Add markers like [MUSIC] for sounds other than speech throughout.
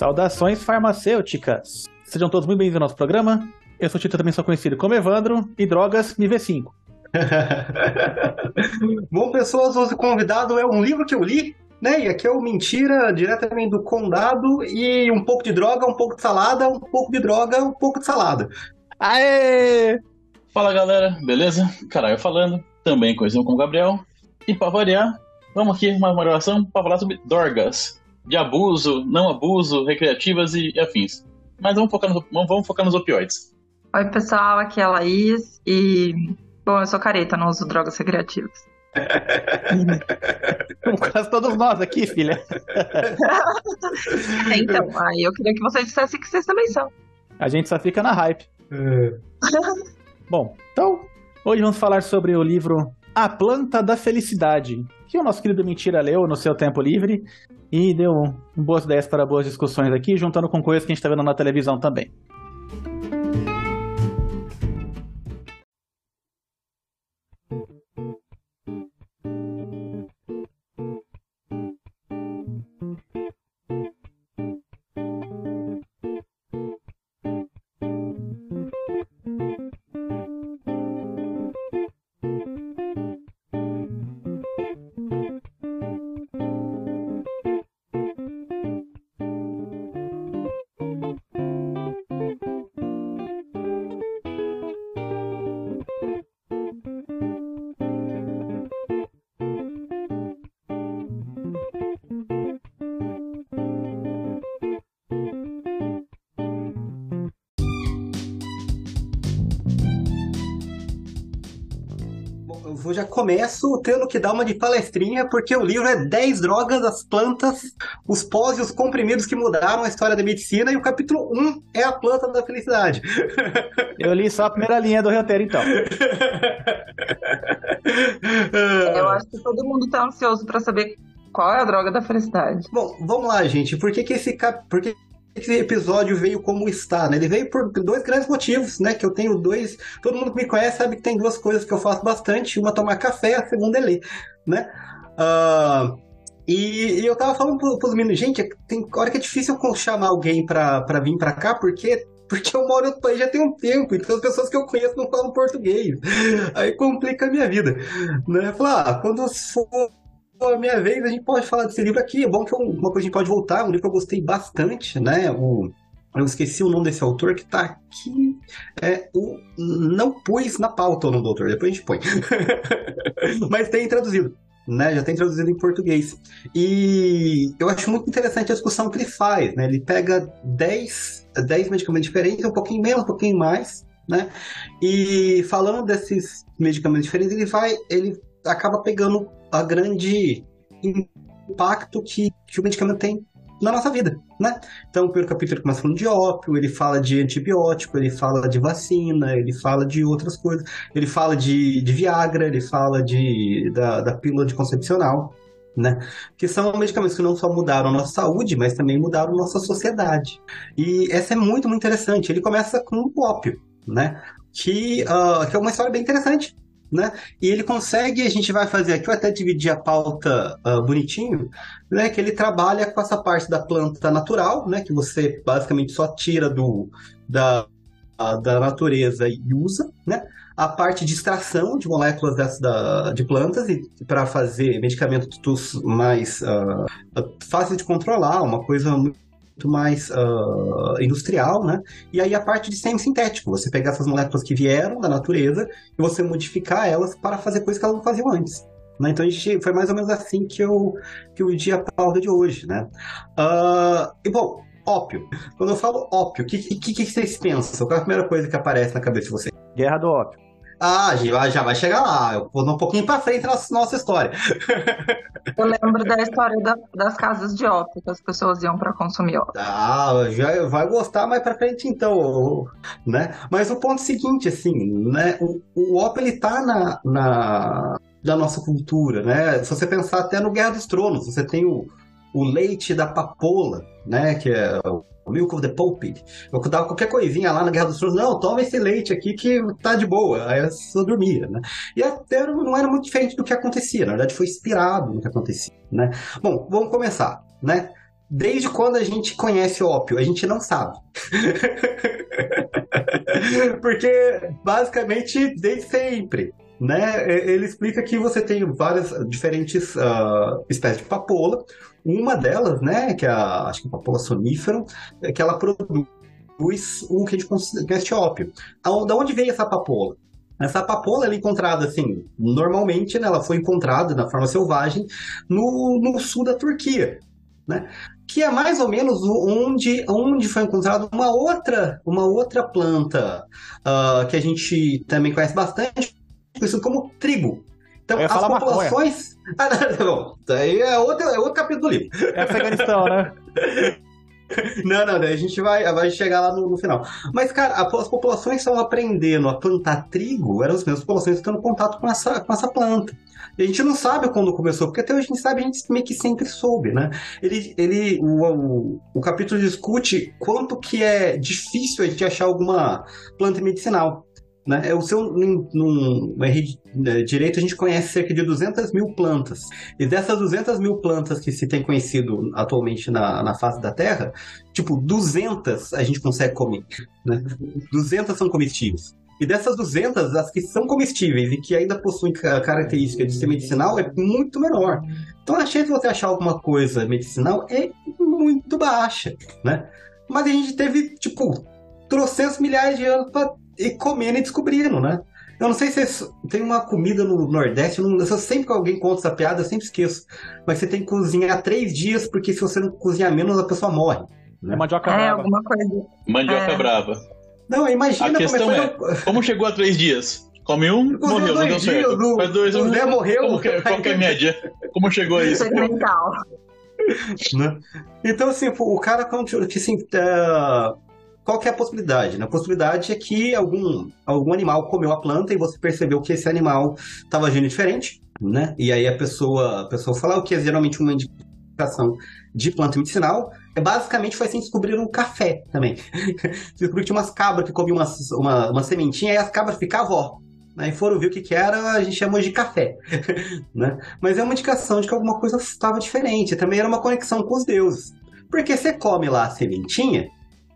Saudações farmacêuticas! Sejam todos muito bem-vindos ao nosso programa. Eu sou o Tito, também sou conhecido como Evandro, e drogas me V5. [LAUGHS] Bom, pessoas, hoje o convidado é um livro que eu li, né? E aqui é o Mentira, diretamente do Condado, e um pouco de droga, um pouco de salada, um pouco de droga, um pouco de salada. Aê! Fala galera, beleza? Caralho falando, também conhecido como Gabriel. E pra variar, vamos aqui uma gravação para falar sobre drogas. De abuso, não abuso, recreativas e afins. Mas vamos focar, nos, vamos focar nos opioides. Oi, pessoal, aqui é a Laís e. Bom, eu sou careta, não uso drogas recreativas. Como [LAUGHS] quase todos nós aqui, filha. [LAUGHS] então, aí eu queria que vocês dissessem que vocês também são. A gente só fica na hype. Bom, então, hoje vamos falar sobre o livro A Planta da Felicidade, que o nosso querido Mentira leu no seu tempo livre e deu boas ideias para boas discussões aqui, juntando com coisas que a gente está vendo na televisão também. Começo tendo que dar uma de palestrinha, porque o livro é 10 drogas, as plantas, os pós e os comprimidos que mudaram a história da medicina, e o capítulo 1 é a planta da felicidade. [LAUGHS] Eu li só a primeira linha do roteiro, então. [LAUGHS] eu acho que todo mundo está ansioso para saber qual é a droga da felicidade. Bom, vamos lá, gente. Por que, que esse cap... Por que esse episódio veio como está, né? Ele veio por dois grandes motivos, né? Que eu tenho dois. Todo mundo que me conhece sabe que tem duas coisas que eu faço bastante: uma é tomar café, a segunda é ler, né? Uh, e, e, eu tava falando pros, meninos, gente, tem hora que é difícil chamar alguém pra, vir pra cá, porque porque eu moro no país já tem um tempo, então as pessoas que eu conheço não falam português. Aí complica a minha vida. Né? Falar, ah, quando for a minha vez, a gente pode falar desse livro aqui. É bom que é uma coisa a gente pode voltar, um livro que eu gostei bastante, né? O, eu esqueci o nome desse autor que tá aqui. É, o, não pus na pauta o nome do autor, depois a gente põe. [LAUGHS] Mas tem traduzido. Né, já tem traduzido em português. E eu acho muito interessante a discussão que ele faz. Né? Ele pega 10, 10 medicamentos diferentes, um pouquinho menos, um pouquinho mais, né? E falando desses medicamentos diferentes, ele vai, ele acaba pegando a grande impacto que, que o medicamento tem na nossa vida, né? Então, o primeiro capítulo começa falando de ópio, ele fala de antibiótico, ele fala de vacina, ele fala de outras coisas, ele fala de, de Viagra, ele fala de, da, da pílula anticoncepcional, né? Que são medicamentos que não só mudaram a nossa saúde, mas também mudaram a nossa sociedade. E essa é muito, muito interessante. Ele começa com o ópio, né? Que, uh, que é uma história bem interessante, né? E ele consegue, a gente vai fazer aqui, eu até dividir a pauta uh, bonitinho, né? Que ele trabalha com essa parte da planta natural, né? Que você basicamente só tira do, da, da natureza e usa, né? A parte de extração de moléculas dessa, da, de plantas e para fazer medicamentos mais uh, fáceis de controlar, uma coisa muito mais uh, industrial, né? E aí a parte de semi-sintético, você pegar essas moléculas que vieram da natureza e você modificar elas para fazer coisas que elas não faziam antes. Né? Então a gente, foi mais ou menos assim que eu, que eu dia a pauta de hoje, né? Uh, e bom, ópio. Quando eu falo ópio, o que, que, que, vocês pensam? Qual é a primeira coisa que aparece na cabeça de vocês? Guerra do ópio. Ah, já vai chegar lá. Eu vou dar um pouquinho para frente na nossa história. Eu lembro da história da, das casas de ópio, que as pessoas iam para consumir ópio. Ah, já vai gostar mais para frente então, né? Mas o ponto seguinte, assim, né? O, o ópio ele tá na, na da nossa cultura, né? Se você pensar até no Guerra dos Tronos, você tem o, o leite da papoula, né? Que é Milk of the Pope. Eu dava qualquer coisinha lá na Guerra dos Tronos, não, toma esse leite aqui que tá de boa. Aí eu só dormia, né? E até não era muito diferente do que acontecia, na verdade foi inspirado no que acontecia, né? Bom, vamos começar, né? Desde quando a gente conhece ópio? A gente não sabe. [LAUGHS] Porque, basicamente, desde sempre. Né? Ele explica que você tem várias diferentes uh, espécies de papoula. Uma delas, né, que é a, acho que a papoula sonífera, é que ela produz o que a gente conhece de ópio. Da onde veio essa papoula? Essa papoula é encontrada, assim, normalmente, né, ela foi encontrada na forma selvagem no, no sul da Turquia, né? Que é mais ou menos onde, onde foi encontrada uma outra, uma outra planta uh, que a gente também conhece bastante, conhecido como trigo. Então, as populações. [LAUGHS] Ah, não, não, daí é outro, é outro capítulo do livro. É Afeganistão, né? [LAUGHS] Não, não, daí a gente vai, vai chegar lá no, no final. Mas, cara, as populações estão aprendendo a plantar trigo, eram as mesmas populações que estão em contato com essa, com essa planta. E a gente não sabe quando começou, porque até hoje a gente sabe, a gente meio que sempre soube, né? Ele, ele o, o, o capítulo discute quanto que é difícil a gente achar alguma planta medicinal. Né? É o seu, num, num né, direito, a gente conhece cerca de 200 mil plantas. E dessas 200 mil plantas que se tem conhecido atualmente na, na face da Terra, tipo, 200 a gente consegue comer. Né? 200 são comestíveis. E dessas 200, as que são comestíveis e que ainda possuem a característica de ser medicinal é muito menor. Então a chance de você achar alguma coisa medicinal é muito baixa, né? Mas a gente teve, tipo, trocentos milhares de anos para e comendo e descobrindo, né? Eu não sei se tem uma comida no Nordeste, eu, não, eu sempre que alguém conta essa piada, eu sempre esqueço. Mas você tem que cozinhar três dias, porque se você não cozinhar menos, a pessoa morre. Né? É mandioca é, brava. alguma coisa. Mandioca É. brava. Não, imagina A questão como é, [LAUGHS] como chegou a três dias? Come um, Cozinhou morreu, não dois deu dias, certo. o- Faz dois, um, Zé morreu. Como que- qual que é a média? Como chegou a isso? Experimental. né? Então, assim, o cara, assim, é, qual que é a possibilidade? né? A possibilidade é que algum, algum animal comeu a planta e você percebeu que esse animal estava agindo diferente, né? E aí a pessoa, a pessoa fala o que é geralmente uma indicação de planta medicinal. É, basicamente foi assim que descobriram o café também. [LAUGHS] Descobriram que tinha umas cabras que comiam uma, uma, uma sementinha e as cabras ficavam, ó. Aí foram ver o que, que era, a gente chamou de café. [LAUGHS] né? Mas é uma indicação de que alguma coisa estava diferente. Também era uma conexão com os deuses. Porque você come lá a sementinha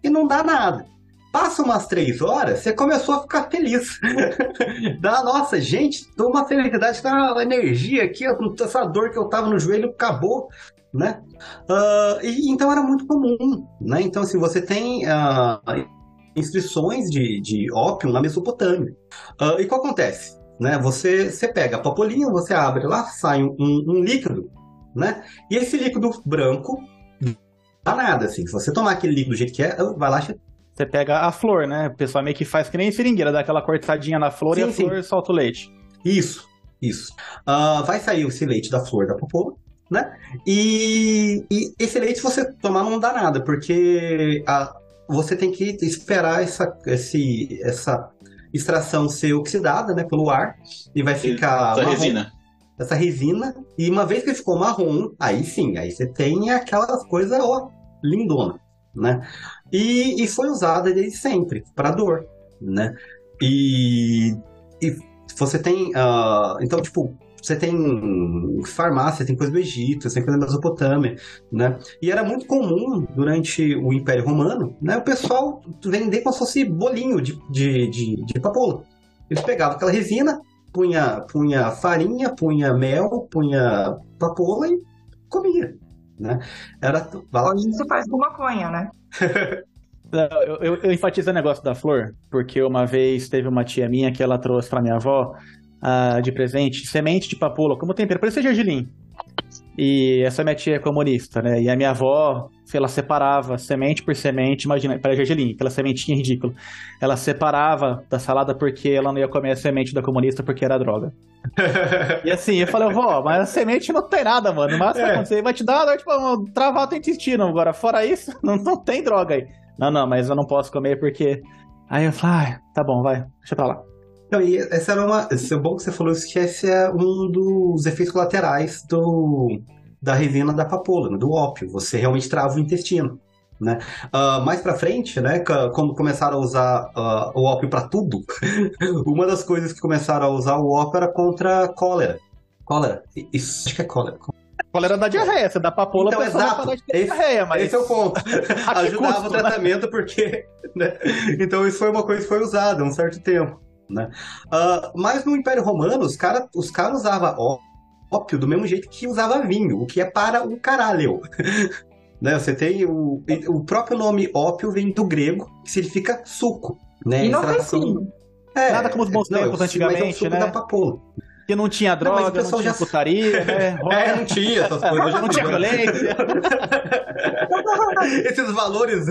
e não dá nada. Passa umas três horas, você começou a ficar feliz. [LAUGHS] dá, nossa, gente, tô uma felicidade, tá uma energia aqui, essa dor que eu tava no joelho acabou, né? Ah, e, então era muito comum, né? Então, assim, você tem ah, inscrições de, de ópio na Mesopotâmia. Ah, e o que acontece? Né? Você, você pega a papolinha, você abre lá, sai um, um líquido, né? E esse líquido branco nada, assim. Se você tomar aquele líquido do jeito que é, vai lá, Você pega a flor, né? O pessoal meio que faz que nem seringueira, dá aquela cortadinha na flor e Sim, a sim. flor solta o leite. Isso, isso. Ah, vai sair esse leite da flor da papoula, né? E, e esse leite, se você tomar, não dá nada, porque a- você tem que esperar essa, esse, essa extração ser oxidada, né, pelo ar, e vai ficar Essa marrom, resina. Essa resina, e uma vez que ficou marrom, aí sim, aí você tem aquelas coisas, ó, lindona, né? E, e foi usada desde sempre, para dor, né? E, e você tem, ah, então, tipo, você tem farmácia, tem coisa do Egito, tem coisa da Mesopotâmia, né? E era muito comum, durante o Império Romano, né, o pessoal vender como se fosse bolinho de, de, de, de papoula. Eles pegavam aquela resina, punha, punha farinha, punha mel, punha papoula e comia, né? Era... se faz com maconha, né? [LAUGHS] Eu, eu, eu enfatizo o negócio da flor, porque uma vez teve uma tia minha que ela trouxe pra minha avó ah, de presente semente de papoula como tempero, parecia gergelim. E essa minha tia é comunista, né? E a minha avó, ela separava semente por semente, imagina, para gergelim, aquela sementinha ridícula. Ela separava da salada porque ela não ia comer a semente da comunista porque era droga. [LAUGHS] E assim, eu falei, vó, mas a semente não tem nada, mano. Mas É. você vai te dar, tipo, travar teu intestino. Agora, fora isso, [LAUGHS] não, não tem droga aí. Não, não, mas eu não posso comer porque. Aí eu falei, ah, tá bom, vai, deixa pra lá. Então, e essa era uma. Esse é bom que você falou isso, que esse é um dos efeitos colaterais do, da resina da papoula, né, do ópio. Você realmente trava o intestino. Né? Ah, mais pra frente, né, quando começaram a usar ah, o ópio pra tudo, [LAUGHS] uma das coisas que começaram a usar o ópio era contra a cólera. Cólera. Isso, acho que é cólera. cólera da diarreia. Você dá papoula Então, exato. Esse- diarreia, mas... Esse é o ponto. [LAUGHS] Ajudava custo, o né? tratamento porque. né? Então isso foi uma coisa que foi usada há um certo tempo. Né? Ah, mas no Império Romano, os caras os cara usavam ópio do mesmo jeito que usava vinho, o que é para o caralho. [LAUGHS] né? Você tem o, o próprio nome ópio vem do grego, que significa suco. Né? Inofensivo. É, Nada como os bons não, tempos mas é antigamente, suco né? da papoula. Que não tinha Não, mas o droga, não, pessoal tinha já- putaria, [LAUGHS] né? É, não tinha essas coisas. [LAUGHS] Hoje Não tinha violência. Esses valores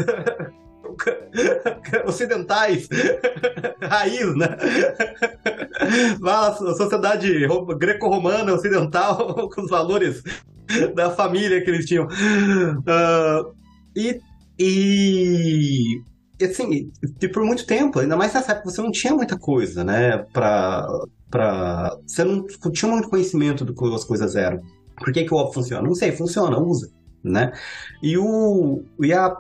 [LAUGHS] ocidentais, [LAUGHS] raiz, né? [LAUGHS] Lá, a sociedade ro- greco-romana ocidental, com os valores da família que eles tinham. Ah, e, e, assim, e por muito tempo, ainda mais nessa época, você não tinha muita coisa, né? Pra, pra, você não tinha muito conhecimento do que as coisas eram. Por que, que o óbvio funciona? Não sei, funciona, usa, né? E, o, e a,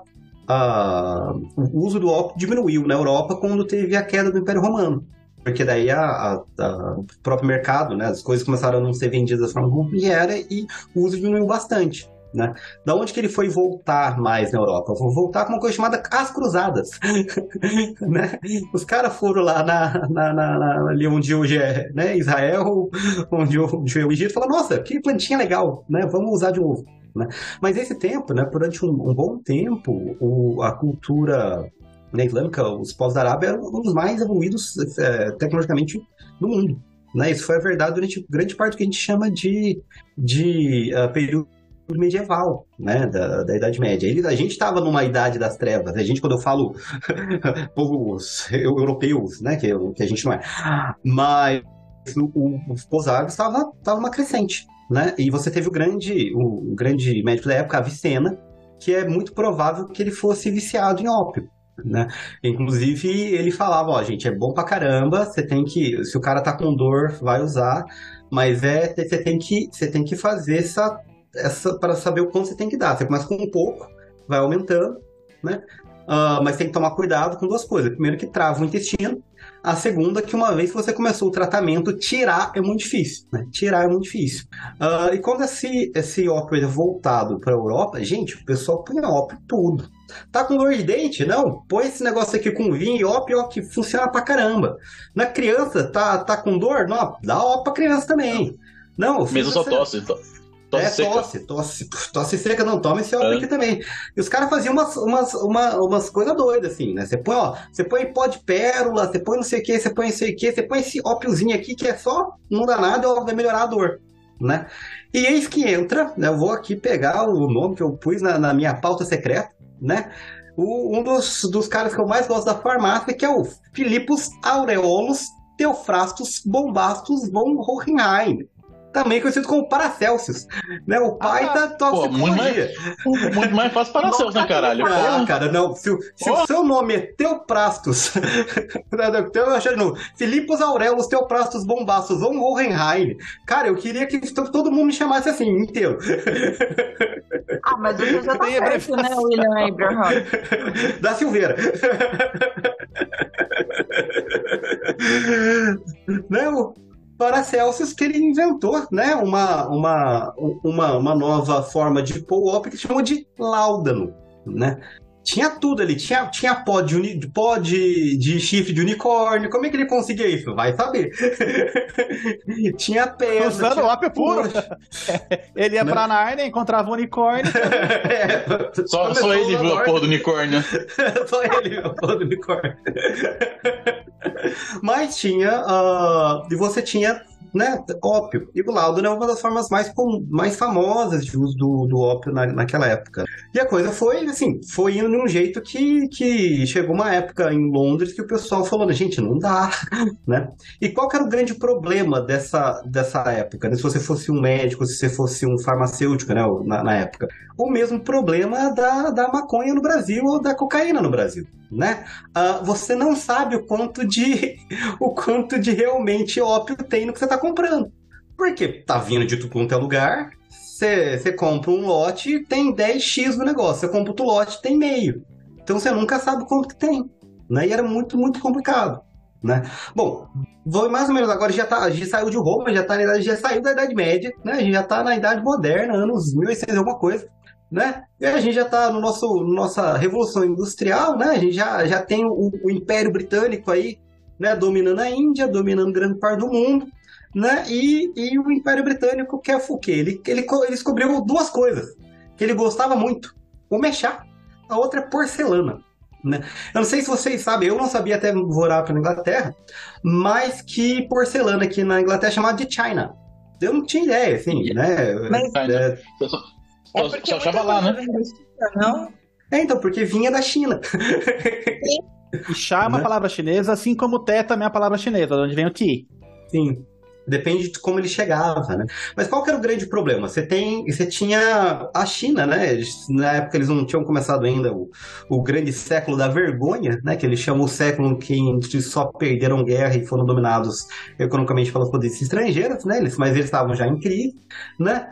a- o uso do ópio diminuiu na Europa quando teve a queda do Império Romano. Porque daí a, a- a- o próprio mercado, né, as coisas começaram a não ser vendidas da forma como era e o uso diminuiu bastante. Né? Da onde que ele foi voltar mais na Europa? Vou voltar com uma coisa chamada As Cruzadas. [LAUGHS] né? Os caras foram lá na, na- na- ali onde hoje é né, Israel, onde hoje é o Egito, e falaram, nossa, que plantinha legal, né? vamos usar de novo. Né? Mas esse tempo, né, durante um, um bom tempo, o- a cultura né, islâmica, os povos da Arábia eram um dos mais evoluídos eh, tecnologicamente do mundo. Né? Isso foi a verdade durante grande parte do que a gente chama de, de ah, período medieval, né, da, da Idade Média. Ele, a gente estava numa idade das trevas. A gente, quando eu falo [LAUGHS] povos eu- europeus, né, que, eu- que a gente não é, mas o, os povos árabes estava tava uma crescente, né? E você teve o grande, o, grande médico da época, Avicena, que é muito provável que ele fosse viciado em ópio. Né? Inclusive, ele falava, ó, gente, é bom pra caramba, você tem que, se o cara tá com dor, vai usar, mas é, você tem que, você tem que fazer essa, essa para saber o quanto você tem que dar. Você começa com um pouco, vai aumentando, né? Ah, mas tem que tomar cuidado com duas coisas. Primeiro que trava o intestino, a segunda que uma vez que você começou o tratamento, tirar é muito difícil, né? Tirar é muito difícil. Ah, e quando esse, esse ópio é voltado para a Europa, gente, o pessoal põe ópio tudo. Tá com dor de dente? Não, põe esse negócio aqui com vinho e ópio, ó, que funciona pra caramba. Na criança, tá, tá com dor? Não, dá ópio pra criança também. Não, Mesmo só tosse. to- Tosse é, seca. tosse, tosse, tosse seca, não, toma esse ópio É. aqui também. E os caras faziam umas, umas, uma- umas coisas doidas, assim, né? Você põe, ó, você põe pó de pérola, você põe não sei o que, você põe não sei o que, você põe esse ópiozinho aqui que é só, não dá nada, ó, vai melhorar a dor, né? E eis que entra, né? Eu vou aqui pegar o nome que eu pus na, na minha pauta secreta, né? O- um dos, dos caras que eu mais gosto da farmácia, que é o Filipos Aureolus Teofrastus Bombastus von Hohenheim. Também conhecido como Paracelsus. Né? O pai Ah, da pô, muito toxicologia. Muito mais fácil para seus, né, caralho? Ah, Pô, cara, não. Se, o- se Oh. o seu nome é Teoprastus, [LAUGHS] eu achei de novo. Filipos Aurelus Teoprastus Bombastus von Hohenheim. Cara, eu queria que to- todo mundo me chamasse assim, inteiro. Ah, mas você já tá certo, né, William Abraham? da Silveira. [LAUGHS] né, o Paracelsus que ele inventou, né, uma, uma, uma, uma nova forma de ópio que chama de láudano, né? Tinha tudo ali, tinha, tinha pó, de, uni, pó de, de chifre de unicórnio, como é que ele conseguia isso? Vai saber. [LAUGHS] tinha pedra. Usando tinha ópio puro. [LAUGHS] Ele ia Né? pra Nárnia, encontrava um unicórnio. [LAUGHS] É, Só, só ele viu a porra do unicórnio. Só ele viu a porra do unicórnio. Mas tinha. ah, e você tinha, né, ópio. E o láudano é uma das formas mais, mais famosas de uso do, do ópio na, naquela época. E a coisa foi, assim, foi indo de um jeito que, que chegou uma época em Londres que o pessoal falou, gente, não dá, [LAUGHS] né? E qual que era o grande problema dessa, dessa época? né? Se você fosse um médico, se você fosse um farmacêutico, né, na, na época. O mesmo problema da, da maconha no Brasil ou da cocaína no Brasil, né? Ah, você não sabe o quanto de [LAUGHS] o quanto de realmente ópio tem no que você está comprando. Porque tá vindo de tudo quanto é lugar, você compra um lote tem 10x no negócio, você compra outro lote tem meio. Então você nunca sabe quanto que tem. Né? E era muito, muito complicado. Né? Bom, vou mais ou menos agora já tá, a gente saiu de Roma, já tá na idade, já saiu da Idade Média, né? A gente já tá na Idade Moderna, anos 1800 alguma coisa, né? E a gente já tá no nosso nossa revolução industrial, né? A gente já, já tem o, o Império Britânico aí, né, dominando a Índia, dominando grande parte do mundo, né? E, e o Império Britânico quer o quê? Ele, ele, ele descobriu duas coisas que ele gostava muito: uma é chá, a outra é porcelana. Né? Eu não sei se vocês sabem, eu não sabia até morar para Inglaterra, mas que porcelana aqui na Inglaterra é chamada de China. Eu não tinha ideia, assim, né? Mas- É, Só, só, É só- porque só achava lá, né? Não? é, então, porque vinha da China. E chá é uma Né? palavra chinesa, assim como té também é uma palavra chinesa, de onde vem o ti. Sim. Depende de como ele chegava, né? Mas qual que era o grande problema? Você tem, você tinha a China, né? Na época eles não tinham começado ainda o, o grande século da vergonha, né? Que eles chamam o século que eles só perderam guerra e foram dominados economicamente pelas potências estrangeiras, né? Eles, mas eles estavam já em crise, né?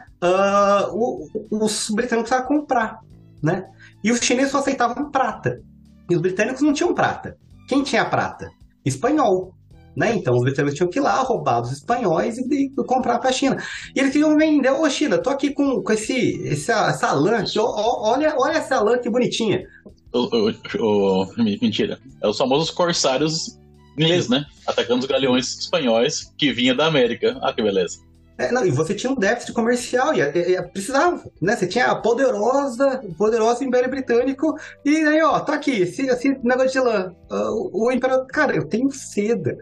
O- os britânicos precisavam comprar, né? E os chineses só aceitavam prata. E os britânicos não tinham prata. Quem tinha prata? Espanhol. Né? Então os britânicos tinham que ir lá, roubar dos espanhóis e, e comprar para a China. E eles queriam vender, ô China, tô aqui com, com esse, essa, essa lã aqui, ó, ó, olha, olha essa lã que bonitinha. O, o- o- mentira. É os famosos corsários ingleses, né? Atacando os galeões espanhóis que vinha da América. Ah, que beleza. É, não, e você tinha um déficit comercial, e, e- e precisava, né? Você tinha a poderosa, o poderoso Império Britânico, e aí, ó, tá aqui, esse, esse negócio de lã. Ah, o, o Imperador, cara, eu tenho seda.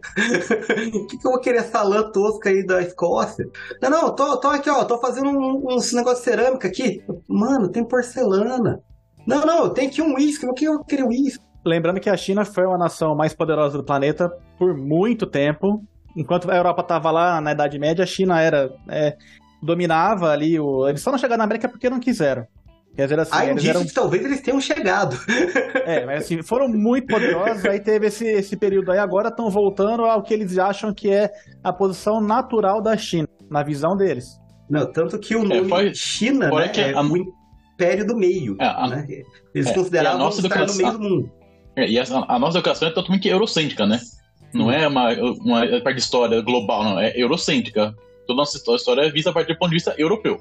O [LAUGHS] que, que eu vou querer essa lã tosca aí da Escócia? Não, não, tô, tô aqui, ó, tô fazendo um- uns negócios de cerâmica aqui. Mano, tem porcelana. Não, não, tenho aqui um uísque, o que eu querer uísque? Lembrando que a China foi uma nação mais poderosa do planeta por muito tempo. Enquanto a Europa estava lá na Idade Média, a China era é, dominava ali. O... Eles só não chegaram na América porque não quiseram. Quer dizer assim, eles disse eram que talvez eles tenham chegado. É, mas assim, foram muito poderosos, aí teve esse, esse período aí, agora estão voltando ao que eles acham que é a posição natural da China, na visão deles. Não, tanto que o É, nome foi- China, né, que é a- o Império do Meio. É, a- né? Eles é, consideravam e a nossa estar no educação- meio do mundo. É, E a, a nossa educação é totalmente eurocêntrica, né? Não é uma, uma parte de história global, não. É eurocêntrica. Toda nossa histó- história é vista a partir do ponto de vista europeu.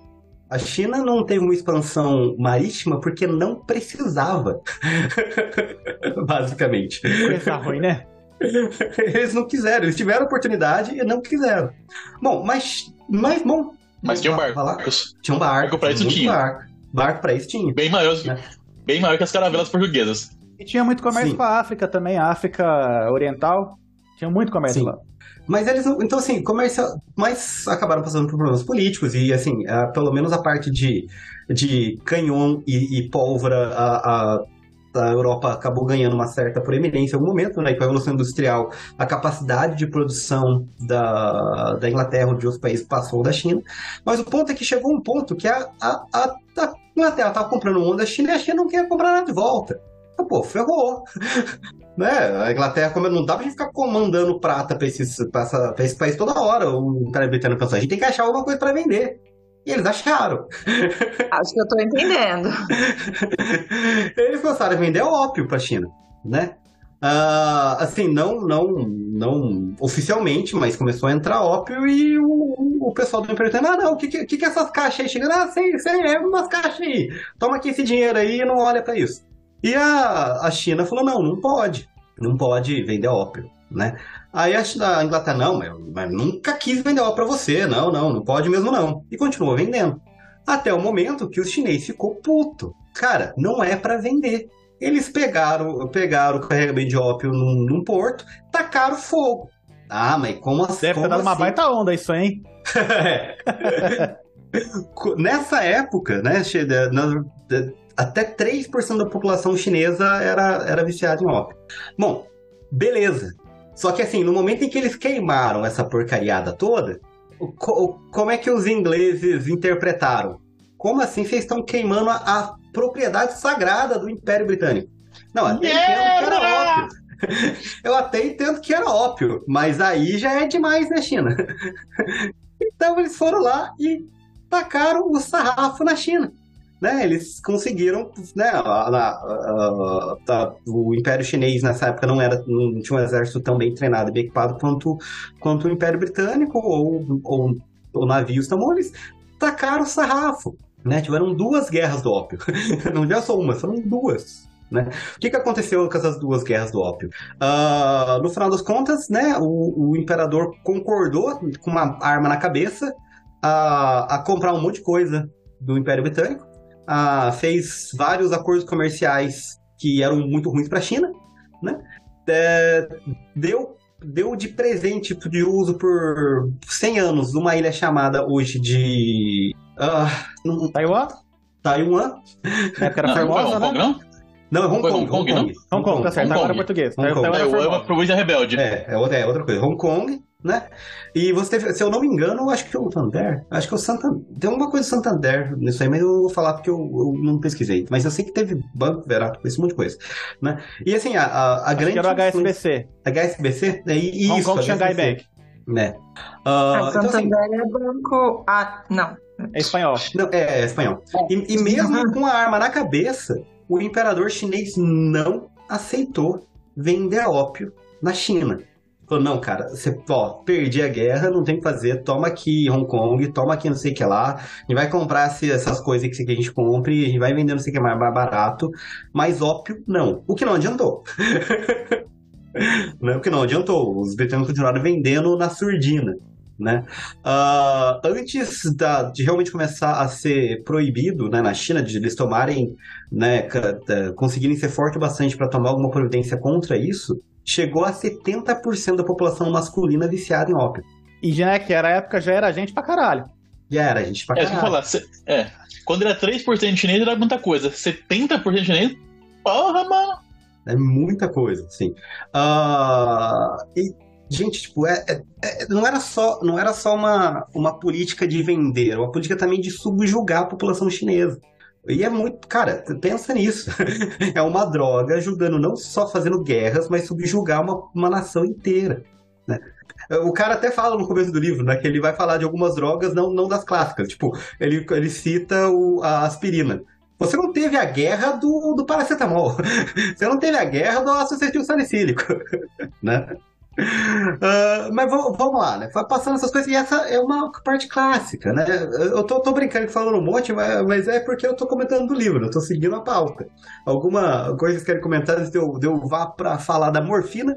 A China não teve uma expansão marítima porque não precisava. [LAUGHS] Basicamente. Coisa ruim, né? Eles não quiseram, eles tiveram oportunidade e não quiseram. Bom, mas. Mas, bom. Mas tinha um Vai falar? Tinha um barco. Barco pra isso tinha. Barco, barco pra isso tinha. bem maiores, Né? bem maior que as caravelas portuguesas. E tinha muito comércio Sim. com a África também, a África Oriental. Tinha muito comércio Sim. lá. Mas eles não. Então, assim, comercial. Mas acabaram passando por problemas políticos e, assim, a- pelo menos a parte de, de canhão e, e pólvora, a, a, a Europa acabou ganhando uma certa proeminência em algum momento, né? E com a Revolução Industrial, a capacidade de produção da, da Inglaterra ou de outros países passou da China. Mas o ponto é que chegou um ponto que a, a, a, a Inglaterra estava comprando um da China e a China não queria comprar nada de volta. Então, pô, ferrou. [LAUGHS] né? A Inglaterra, como não dá pra gente ficar comandando prata pra, esses, pra, essa- pra esse país toda hora. O Império Britânico pensou, a gente tem que achar alguma coisa pra vender. E eles acharam. [LAUGHS] Acho que eu tô entendendo. [LAUGHS] eles começaram a vender ópio pra China, né? Ah, assim, não, não, não oficialmente, mas começou a entrar ópio e o, o pessoal do Britânico, ah, não, o que, que, que é essas caixas aí chegando? Ah, sei, sei, é umas caixas aí. Toma aqui esse dinheiro aí e não olha pra isso. E a, a China falou, não, não pode. Não pode vender ópio, né? Aí a, Inglaterra, não, mas, nunca quis vender ópio pra você. Não, não, não pode mesmo não. E continuou vendendo. Até o momento que os chineses ficou puto. Cara, não é pra vender. Eles pegaram, pegaram o carregamento de ópio num, num porto, tacaram fogo. Ah, mas como assim? Deve ter dado uma assim? baita onda isso, hein? [LAUGHS] Nessa época, né, até 3% da população chinesa era, era viciada em ópio. Bom, beleza. Só que assim, no momento em que eles queimaram essa porcariada toda, co- como é que os ingleses interpretaram? Como assim vocês estão queimando a, a propriedade sagrada do Império Britânico? Não, até entendo que era ópio. [LAUGHS] Eu até entendo que era ópio, mas aí já é demais, né, China? [LAUGHS] Então eles foram lá e tacaram o sarrafo na China. Né, eles conseguiram, né, a, a, a, o Império Chinês nessa época não era, não tinha um exército tão bem treinado e bem equipado quanto, quanto o Império Britânico ou, ou, ou navios, eles tacaram o sarrafo, né, tiveram duas guerras do ópio, [LAUGHS] não já só uma, foram duas, né? O que, que aconteceu com essas duas guerras do ópio? Uh, no final das contas, né, o, o, imperador concordou com uma arma na cabeça a, a comprar um monte de coisa do Império Britânico, uh, fez vários acordos comerciais que eram muito ruins para a China, né? É, deu, deu de presente de uso por 100 anos uma ilha chamada hoje de... Uh, Taiwan? Taiwan. Na época era Formosa, né? Não? Não, é Hong Kong. Hong Kong, Hong Kong, Hong Kong, tá certo. Agora é português. Hong Kong. É, é uma província rebelde. É, é outra, é outra coisa. Hong Kong, né? E você teve, se eu não me engano, eu acho que é o Santander. Acho que é o Santander. Tem alguma coisa Santander nisso aí, mas eu não vou falar porque eu, eu não pesquisei. Mas eu sei que teve Banco Verato, esse monte de coisa. Né? E assim, a, a, a grande. Que era o HSBC. HSBC? É, isso, Hong Kong Shanghai Bank. Né? Uh, a Santander então, assim, é banco. Ah, não. É espanhol. Não, é, é espanhol. E, e mesmo com a arma na cabeça, o imperador chinês não aceitou vender ópio na China. Falou, não, cara, você, ó, perdi a guerra, não tem o que fazer, toma aqui Hong Kong, toma aqui não sei o que lá, a gente vai comprar essas coisas que a gente compre, a gente vai vender não sei o que mais barato, mas ópio, não. O que não adiantou. [LAUGHS] né? O que não adiantou, os britânicos continuaram vendendo na surdina né? Uh, antes da, de realmente começar a ser proibido né, na China, de eles tomarem, né, conseguirem ser forte bastante para tomar alguma providência contra isso, chegou a 70% da população masculina viciada em ópio. E já é que era época, já era gente pra caralho. Já era gente pra caralho. É, falar, é, quando era 3% chinês era muita coisa, 70% chinês, porra, mano. É muita coisa, sim. Uh, e gente, tipo, é, é, é, não era só, não era só uma, uma política de vender, era uma política também de subjugar a população chinesa. E é muito, cara, pensa nisso. [LAUGHS] é uma droga ajudando não só fazendo guerras, mas subjugar uma, uma nação inteira. Né? O cara até fala no começo do livro, né, que ele vai falar de algumas drogas, não, não das clássicas. Tipo, ele, ele cita o, a aspirina. Você não teve a guerra do, do paracetamol. [LAUGHS] Você não teve a guerra do acetil salicílico. [LAUGHS] né? Uh, mas vamos lá, né? Passando essas coisas, e essa é uma parte clássica, né? Eu tô, tô brincando falando um monte, mas, mas, é porque eu tô comentando do livro, eu tô seguindo a pauta. Alguma coisa que vocês querem comentar antes de eu, de eu vá pra falar da morfina?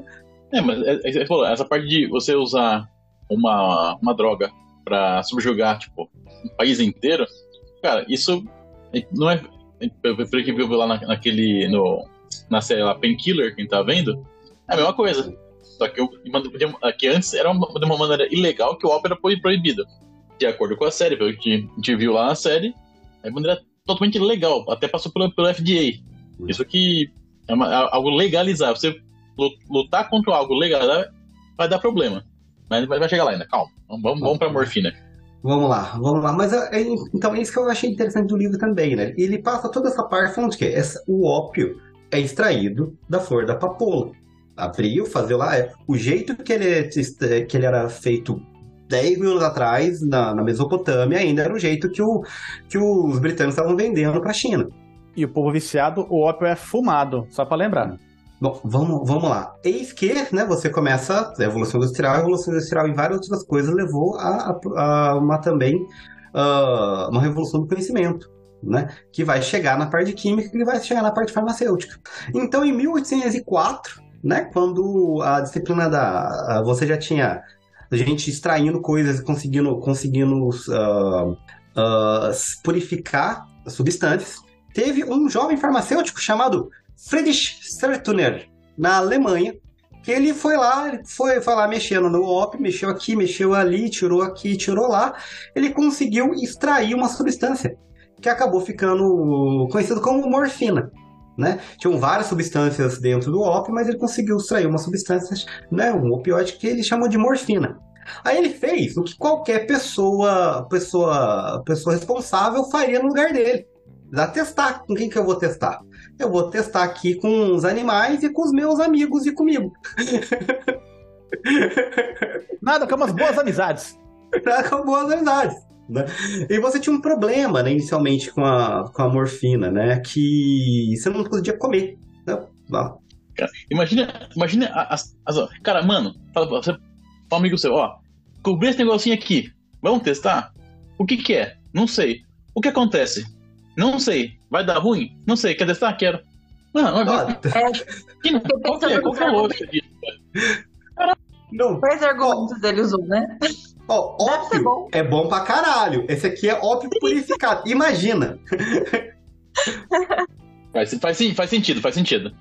É, mas é, é, essa parte de você usar uma, uma droga pra subjugar, tipo, um país inteiro, cara, isso não é. Pelo que viu lá na, naquele. No, na série lá, Painkiller, quem tá vendo, é a mesma coisa só que, eu, que antes era uma, de uma maneira ilegal que o ópera foi proibido. De acordo com a série, pelo que a gente viu lá na série, é de maneira totalmente legal, até passou pelo, pelo FDA. Isso que é, uma, é algo legalizado. Você lutar contra algo legal vai dar problema. Mas vai chegar lá ainda, calma. Vamos, vamos pra morfina. Vamos lá, vamos lá. Mas é, então é isso que eu achei interessante do livro também, né? Ele passa toda essa parte falando de que essa, o ópio é extraído da flor da papoula abriu, fazer lá. É, o jeito que ele, que ele era feito 10 mil anos atrás, na, na Mesopotâmia, ainda era o jeito que, o, que os britânicos estavam vendendo para a China. E o povo viciado, o ópio é fumado, só para lembrar. Bom, vamos, vamos lá. Eis que, né, você começa a Evolução Industrial, a Evolução Industrial em várias outras coisas levou a, a, a uma também uh, uma revolução do conhecimento. Né, que vai chegar na parte de química, que vai chegar na parte farmacêutica. Então, em 1804, né? Quando a disciplina da. Você já tinha a gente extraindo coisas e conseguindo, conseguindo uh, uh, purificar substâncias. Teve um jovem farmacêutico chamado Friedrich Sertuner, na Alemanha, que ele foi lá, foi, foi lá mexendo no OP, mexeu aqui, mexeu ali, tirou aqui, tirou lá. Ele conseguiu extrair uma substância que acabou ficando conhecido como morfina né? Tinham várias substâncias dentro do ópio, mas ele conseguiu extrair uma substância, né, um opioide que ele chamou de morfina. Aí ele fez o que qualquer pessoa, pessoa, pessoa responsável faria no lugar dele. Dá testar. Com quem que eu vou testar? Eu vou testar aqui com os animais e com os meus amigos e comigo. Nada com umas boas amizades. [LAUGHS] Nada com boas amizades. Né? E você tinha um problema, né, inicialmente com a, com a morfina, né? Que você não podia comer. Né? Ah, Cara, imagina, imagina as, as- Cara, mano, fala pra você, pra um amigo seu, ó, cobri esse negocinho aqui. Vamos testar? O que que é? Não sei. O que acontece? Não sei. Vai dar ruim? Não sei. Quer testar? Quero. Não, mas ó, É, que, qual que é, qual que é a lógica disso? não, quais argumentos ele usou, né? Ó, Deve ser ópio bom. é bom pra caralho. Esse aqui é ópio purificado. Imagina. [LAUGHS] Faz, faz, faz sentido, faz sentido.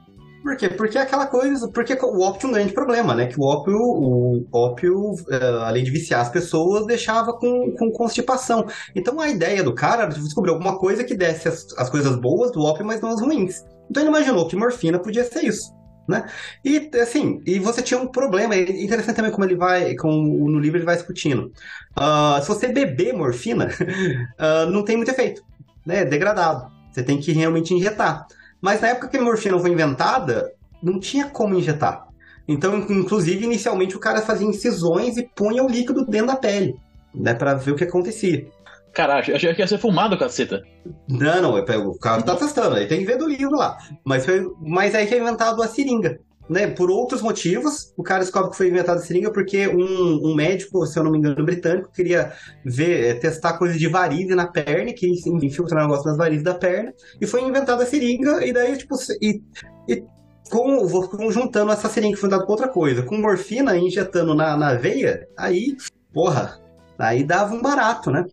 Por quê? Porque é aquela coisa. Porque o ópio tinha um grande problema, né? Que o ópio, o ópio eh, além de viciar as pessoas, deixava com, com constipação. Então a ideia do cara era descobrir alguma coisa que desse as, as coisas boas do ópio, mas não as ruins. Então ele imaginou que morfina podia ser isso. Né? E assim, e você tinha um problema, é interessante também como ele vai, como no livro ele vai discutindo. Ah, se você beber morfina, [LAUGHS] ah, não tem muito efeito, né? É degradado. Você tem que realmente injetar. Mas na época que a morfina foi inventada, não tinha como injetar. Então, in- inclusive, inicialmente o cara fazia incisões e punha o líquido dentro da pele, né, para ver o que acontecia. Caralho, achei que ia ser fumado, caceta. Não, não, o cara tá testando, aí tem que ver do livro lá. Mas, foi, mas aí que é inventado a seringa. Né? Por outros motivos, o cara descobre que foi inventada a seringa porque um, um médico, se eu não me engano, britânico, queria ver, eh, testar coisas de varizes na perna, que infiltrar o negócio nas varizes da perna, e foi inventada a seringa, e daí, tipo, e, e com, vou conjuntando essa seringa que foi inventada com outra coisa, com morfina injetando na, na veia, aí, porra, aí dava um barato, né?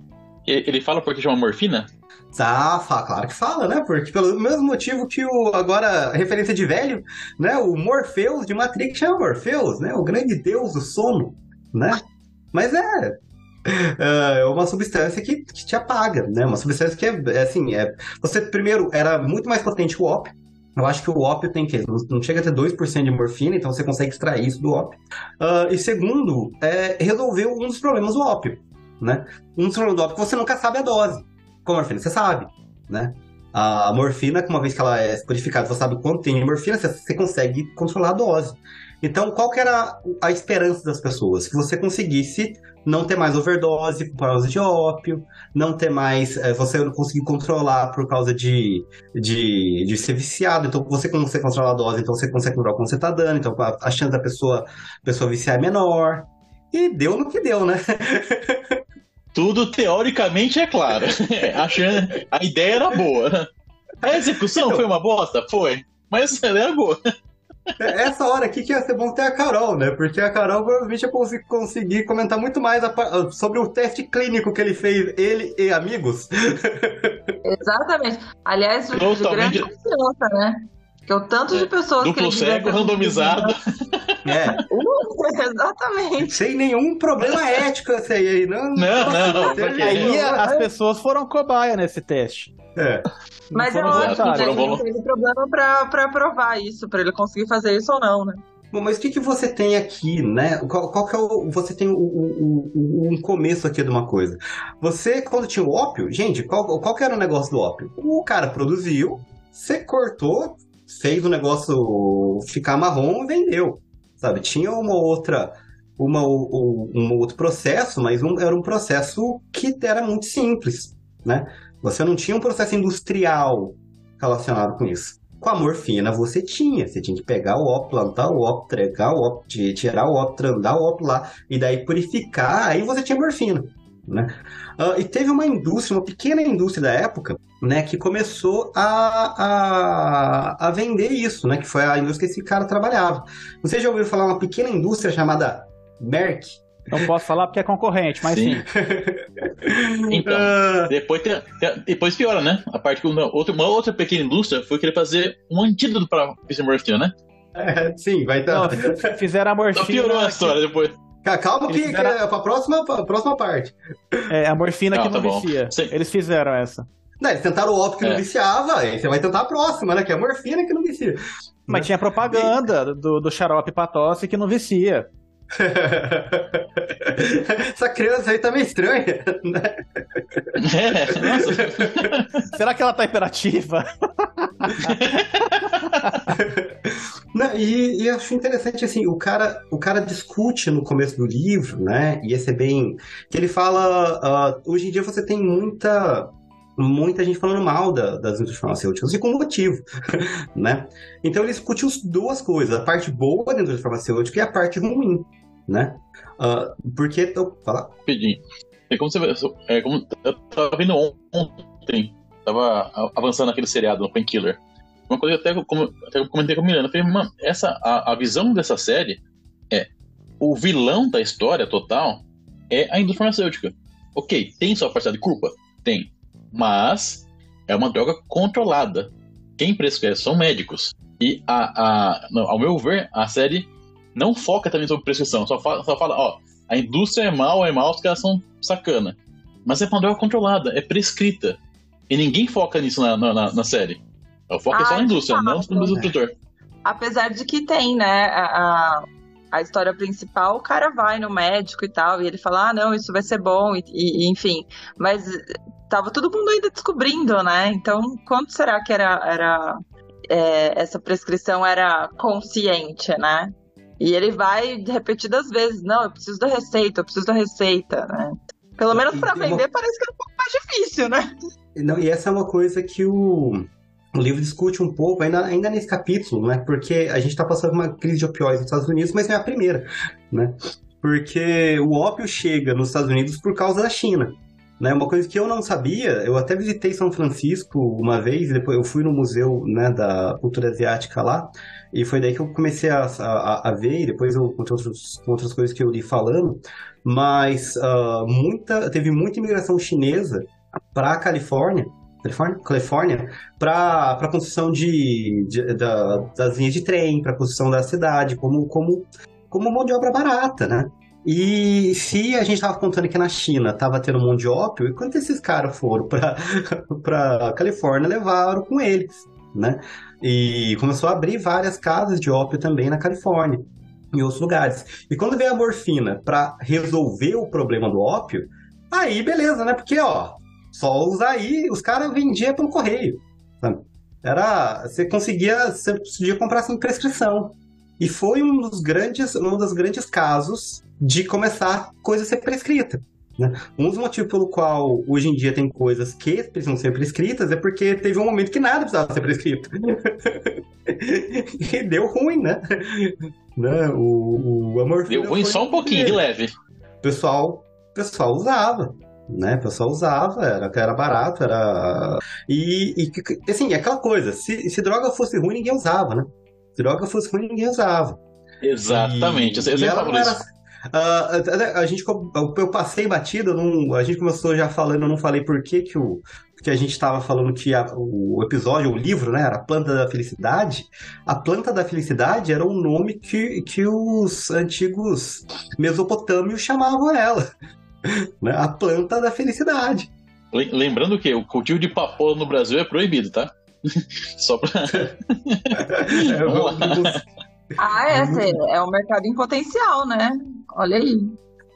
Ele fala porque chama morfina? Ah, fala, claro que fala, né? Porque pelo mesmo motivo que o agora referência de velho, né? O Morpheus de Matrix chama Morpheus, né? O grande deus do sono, né? Mas é é uma substância que, que te apaga, né? Uma substância que é, é assim, é, você primeiro era muito mais potente que o ópio. Eu acho que o ópio tem que não, chega a ter 2% de morfina, então você consegue extrair isso do ópio. Ah, e segundo, é, resolveu um dos problemas do ópio, né? Um é que você nunca sabe a dose. Com a morfina, você sabe, né? A morfina, uma vez que ela é codificada, você sabe quanto tem de morfina, você, você consegue controlar a dose. Então, qual que era a esperança das pessoas? Que você conseguisse não ter mais overdose por causa de ópio, não ter mais. eh, você não conseguir controlar por causa de, de, de ser viciado. Então, você consegue controlar a dose, então você consegue controlar quando você tá dando, então a, a chance da pessoa, pessoa viciar é menor. E deu no que deu, né? [LAUGHS] Tudo teoricamente é claro. [LAUGHS] a, chan- a ideia era boa. A execução Então- foi uma bosta? Foi. Mas ela era boa. Essa hora aqui que ia ser bom ter a Carol, né? Porque a Carol provavelmente ia conseguir comentar muito mais a sobre o teste clínico que ele fez, ele e amigos. [LAUGHS] Exatamente. Aliás, de Totalmente. grande confiança, né? Porque o tanto de pessoas que Duplo ele devia cego, randomizado. [LAUGHS] É, Uh, exatamente. sem nenhum problema ético esse aí. Não, Não, não, teve- porque- Aí as pessoas foram cobaia nesse teste. É. Mas é exato, que ele não teve problema pra, pra provar isso, pra ele conseguir fazer isso ou não, né? Bom, mas o que, que você tem aqui, né? Qual, qual que é o. Você tem o, o- o- um começo aqui de uma coisa. Você, quando tinha o ópio, gente, qual, qual que era o negócio do ópio? O cara produziu, você cortou, fez o negócio ficar marrom e vendeu. Sabe? Tinha uma outra. Uma, um outro processo, mas um- era um processo que era muito simples, né? Você não tinha um processo industrial relacionado com isso. Com a morfina você tinha, você tinha que pegar o ópio, plantar o ópio, tregar o ópio, ti- tirar o ópio, trandar o ópio lá, e daí purificar, aí você tinha morfina, né? Ah, e teve uma indústria, uma pequena indústria da época, né, que começou a, a, a vender isso, né, que foi a indústria que esse cara trabalhava. Vocês já ouviram falar uma pequena indústria chamada Merck? Não posso falar porque é concorrente, mas sim. [LAUGHS] Então, Ah, depois, tem- tem- depois piora, né? A parte que uma outra, uma outra pequena indústria foi querer fazer um antídoto para morfina, né? é, [LAUGHS] sim, vai Não, f- fizeram a Só morfina. piorou a história depois. Calma que, Eles que fizeram- é pra próxima, pra próxima parte. É, a morfina Ah, que tá não vicia. Eles fizeram essa. Não, eles tentaram o ópio que não É. viciava, aí você vai tentar a próxima, né? Que é a morfina que não vicia. Mas tinha propaganda do, do xarope pra tosse que não vicia. Essa criança aí tá meio estranha. né? É, nossa. [LAUGHS] Será que ela tá imperativa? Não, e, e acho interessante assim, o cara, o cara discute no começo do livro, né? E esse é bem. Que ele fala. Uh, hoje em dia você tem muita. Muita gente falando mal da, das indústrias farmacêuticas, e com motivo, [LAUGHS] né? Então ele discute as duas coisas, a parte boa da indústria farmacêutica e a parte ruim, né? Uh, porque, então, fala. Rapidinho. É como você é como eu tava vendo ontem, tava avançando aquele seriado no Painkiller. Uma coisa que eu até, até comentei com a Miranda, eu falei, mano, essa, a, a visão dessa série é o vilão da história total é a indústria farmacêutica. Ok, tem sua parcela de culpa? Tem. Mas é uma droga controlada. Quem prescreve são médicos. E, a, a, não, ao meu ver, a série não foca também sobre prescrição. Só fala, só fala ó, a indústria é mal, é mal, os caras são sacana. Mas é uma droga controlada, é prescrita. E ninguém foca nisso na, na, na série. O foco ah, é só na indústria, não no produtor. Apesar de que tem, né, a, a história principal, o cara vai no médico e tal, e ele fala, ah, não, isso vai ser bom, e, e enfim. Mas tava todo mundo ainda descobrindo, né? Então, quanto será que era, era é, essa prescrição era consciente, né? E ele vai repetidas vezes, não, eu preciso da receita, eu preciso da receita, né? Pelo menos para vender uma... parece que é um pouco mais difícil, né? Não, e essa é uma coisa que o, o livro discute um pouco, ainda, ainda nesse capítulo, né? Porque a gente está passando uma crise de opioides nos Estados Unidos, mas não é a primeira, né? Porque o ópio chega nos Estados Unidos por causa da China. Né, uma coisa que eu não sabia, eu até visitei São Francisco uma vez, depois eu fui no museu né, da cultura asiática lá, e foi daí que eu comecei a, a, a ver, e depois eu com, outros, outras coisas que eu li falando, mas uh, muita, teve muita imigração chinesa para a Califórnia, Califórnia, Califórnia para a construção de, de da, das linhas de trem, para a construção da cidade, como, como, como mão de obra barata, né? E se a gente estava contando que na China estava tendo monte de ópio, e quando esses caras foram para [LAUGHS] Califórnia, levaram com eles, né? E começou a abrir várias casas de ópio também na Califórnia, em outros lugares. E quando veio a morfina para resolver o problema do ópio, aí beleza, né? Porque, ó, só usar aí, os caras vendiam pelo correio. Sabe? Era, você conseguia, você podia comprar sem prescrição. E foi um dos grandes, um dos grandes casos de começar coisa a ser prescrita. Né? Um dos motivos pelo qual hoje em dia tem coisas que precisam ser prescritas é porque teve um momento que nada precisava ser prescrito. [LAUGHS] e deu ruim, né? né? O, o amor Deu ruim só um pouquinho, de leve. O pessoal, pessoal usava né? O pessoal usava, era, era barato, era. E, e assim, é aquela coisa, se, se droga fosse ruim, ninguém usava, né? Se droga fosse ruim, ninguém usava. Exatamente, e, eu sempre falo isso. Uh, a gente, eu passei batido, não, a gente começou já falando, eu não falei por que, que, o, que a gente estava falando que a, o episódio, o livro, né, era a Planta da Felicidade. A Planta da Felicidade era um nome que, que os antigos mesopotâmios chamavam ela. [LAUGHS] Né? A planta da felicidade. Lembrando que o cultivo de papoula no Brasil é proibido, tá? [LAUGHS] Só pra. [LAUGHS] é. Ah, é, é um mercado em potencial, né? Olha aí.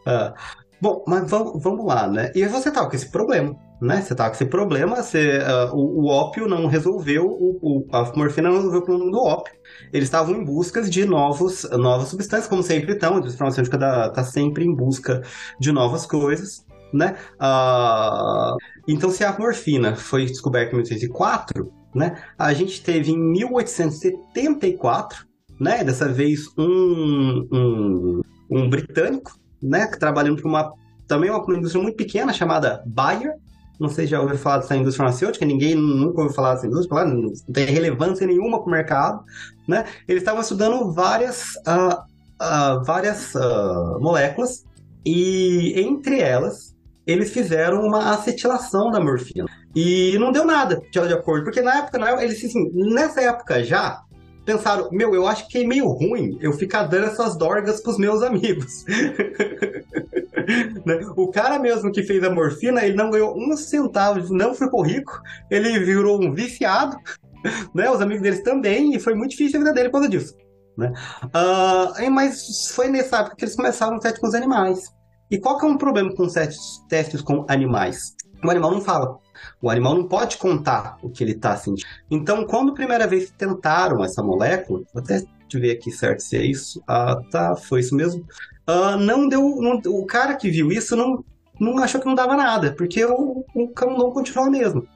Ah, bom, mas vamos, vamos lá, né? E você tava com esse problema, né? Você tava com esse problema, você, uh, o, o, ópio não resolveu, o, o, a morfina não resolveu o problema do ópio. Eles estavam em busca de novos, novas substâncias, como sempre estão, a indústria farmacêutica está sempre em busca de novas coisas, né? Uh, então, se a morfina foi descoberta em 1804, né? A gente teve em 1874 né? Dessa vez um, um, um britânico, né? Trabalhando para uma também uma indústria muito pequena chamada Bayer. Não sei se já ouviu falar dessa indústria farmacêutica, ninguém nunca ouviu falar dessa indústria, não tem relevância nenhuma para o mercado, né? Eles estavam estudando várias, uh, uh, várias uh, moléculas e entre elas eles fizeram uma acetilação da morfina. E não deu nada de acordo, porque na época, na, eles assim, nessa época já, pensaram, meu, eu acho que é meio ruim eu ficar dando essas dorgas pros meus amigos. [LAUGHS] né? O cara mesmo que fez a morfina, ele não ganhou um centavo, não ficou rico, ele virou um viciado, [LAUGHS] né? Os amigos deles também, e foi muito difícil a vida dele por causa disso. Né? Uh, mas foi nessa época que eles começaram os testes com os animais. E qual que é um problema com testes, testes com animais? o animal não fala. O animal não pode contar o que ele está sentindo. Então, quando a primeira vez tentaram essa molécula, até ver aqui certo se é isso. Ah, tá, foi isso mesmo. Ah, não deu. Não, o cara que viu isso não, não achou que não dava nada, porque o, o camundongo continuou mesmo,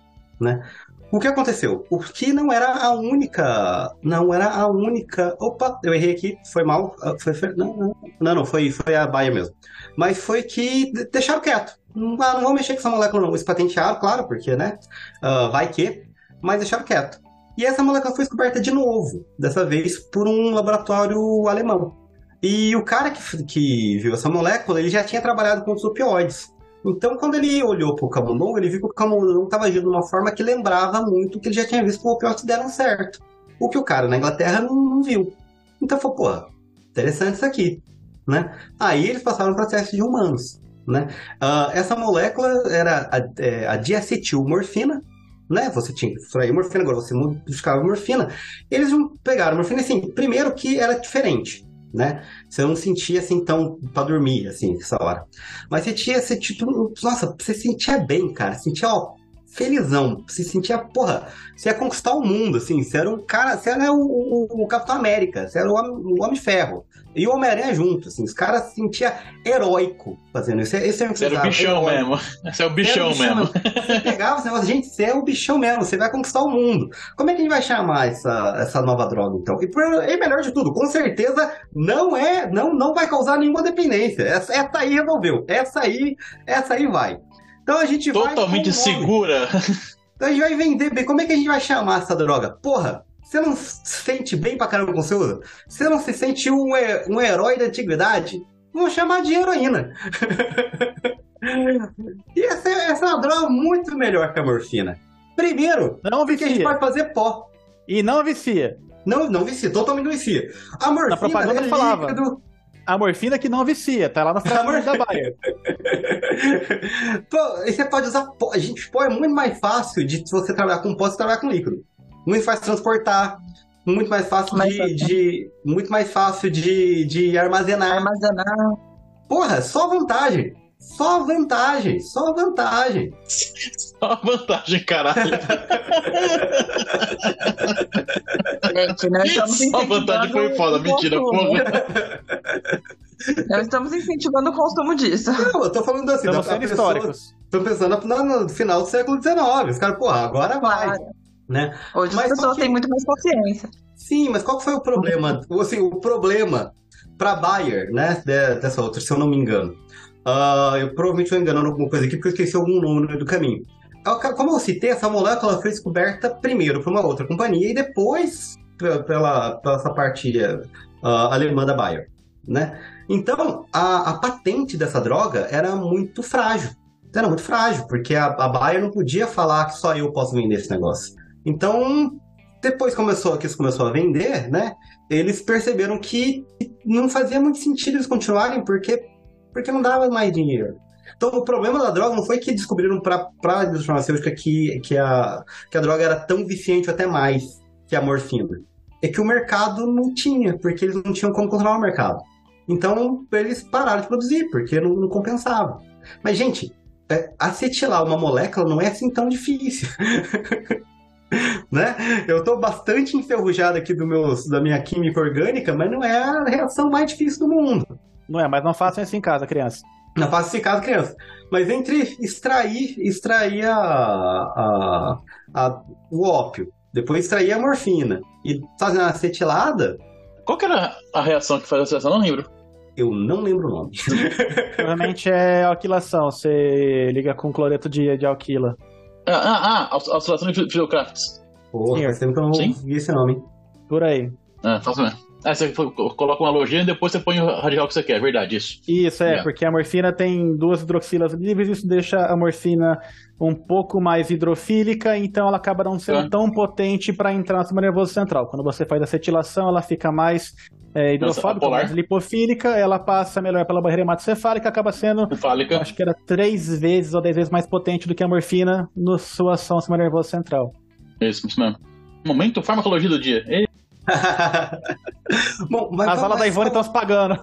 né? O que aconteceu? O que não era a única. Não era a única. Opa, eu errei aqui, foi mal. Ah, foi, foi, não, não, não, não, foi, foi a baia mesmo. Mas foi que deixaram quieto. Não, não vão mexer com essa molécula, não. Eles patentearam, claro, porque, né? Uh, vai que. Mas deixaram quieto. E essa molécula foi descoberta de novo, dessa vez por um laboratório alemão. E o cara que, que viu essa molécula, ele já tinha trabalhado com os opioides. Então, quando ele olhou para o camundongo, ele viu que o camundongo estava agindo de uma forma que lembrava muito que ele já tinha visto que os opioides deram certo. O que o cara na Inglaterra não, não viu. Então, falou, porra, interessante isso aqui. Né? Aí eles passaram para testes de humanos. Né? Uh, essa molécula era a, é, a diacetilmorfina, né? Você tinha que extrair morfina, agora você modificava morfina. Eles pegaram morfina assim, primeiro que era diferente né? Você não sentia assim tão pra dormir, assim, essa hora. Mas você tinha, você, tipo, nossa, você sentia bem, cara. Sentia, ó, felizão. Você sentia, porra, você ia conquistar o mundo, assim. Você era um cara, você era o, o, o Capitão América, você era o Homem, o Homem Ferro. E o Homem-Aranha junto, assim. Os caras se sentiam heróico fazendo isso. Esse é o Você era o bichão mesmo. Você é o bichão, o bichão mesmo. Você pegava esse negócio, gente, você é o bichão mesmo, você vai conquistar o mundo. Como é que a gente vai chamar essa, essa nova droga, então? E, e melhor de tudo, com certeza não é, não, não vai causar nenhuma dependência. Essa, essa aí resolveu. Essa aí, essa aí vai. Então a gente Totalmente vai. Totalmente segura. Então a gente vai vender bem. Como é que a gente vai chamar essa droga? Porra, você não se sente bem pra caramba com você usa? Você não se sente um, um herói da antiguidade? Vamos chamar de heroína. [LAUGHS] e essa, essa é uma droga muito melhor que a morfina. Primeiro, não porque a gente pode fazer pó. E não vicia. Não, não vicia, totalmente não vicia. A morfina Na propaganda é falava. A morfina que não vicia, tá lá na frase da Baia. [LAUGHS] Pô, e você pode usar pó. A gente, pó é muito mais fácil de você trabalhar com pó e trabalhar com líquido. Muito fácil de transportar, muito mais fácil de, de, muito mais fácil de, de armazenar. Armazenar. Porra, só vantagem. Só vantagem, só vantagem. [LAUGHS] Só vantagem, caralho. [LAUGHS] Gente, nós estamos Só vantagem foi foda, mentira, porra. [LAUGHS] Nós estamos incentivando o consumo disso. Não, eu tô falando assim, estamos sendo pessoa, históricos. Tô pensando no, no, final do século XIX. Os caras, porra, agora claro. vai. Né? Hoje mas as pessoas que... têm muito mais consciência. Sim, mas qual foi o problema? Assim, o problema para Bayer, né, dessa outra, se eu não me engano, Uh, eu provavelmente estou enganando alguma coisa aqui porque eu esqueci algum número do caminho. Como eu citei, essa molécula foi descoberta primeiro por uma outra companhia e depois pela, pela essa parte uh, alemã da Bayer, né? Então, a, a, patente dessa droga era muito frágil. Era muito frágil, porque a, a Bayer não podia falar que só eu posso vender esse negócio. Então, depois começou, que isso começou a vender, né? Eles perceberam que não fazia muito sentido eles continuarem, porque porque não dava mais dinheiro. Então, o problema da droga não foi que descobriram para a indústria farmacêutica que, que, a, que a droga era tão viciante ou até mais que a morfina. É que o mercado não tinha, porque eles não tinham como controlar o mercado. Então, eles pararam de produzir, porque não, não compensava. Mas, gente, é, acetilar uma molécula não é assim tão difícil. [LAUGHS] né? Eu estou bastante enferrujado aqui do meus, da minha química orgânica, mas não é a reação mais difícil do mundo. Não é, mas não façam isso em casa, criança. Não façam isso em casa, criança. Mas entre extrair, extrair a, a, a, o ópio, depois extrair a morfina e fazer uma acetilada. Qual que era a reação que faz a acetilada? Não lembro. Eu não lembro o nome. [LAUGHS] [LAUGHS] Provavelmente é alquilação. Você liga com cloreto de, de alquila. Ah, ah, ah oscilação de Fidelcrafts. Porra, faz tempo que eu não vi esse nome. Por aí. Ah, faz mesmo. Ah, você coloca uma halogênio e depois você põe o radical que você quer, é verdade, isso. Isso, é, yeah. porque a morfina tem duas hidroxilas livres, isso deixa a morfina um pouco mais hidrofílica, então ela acaba não sendo ah. tão potente para entrar no sistema nervoso central. Quando você faz acetilação, ela fica mais é, hidrofóbica, mais lipofílica, ela passa melhor pela barreira hematocefálica, acaba sendo, acho que era três vezes ou dez vezes mais potente do que a morfina na sua ação no sistema nervoso central. Isso, isso mesmo. Momento farmacologia do dia. [LAUGHS] Bom, mas As aulas da Ivone estão se pagando.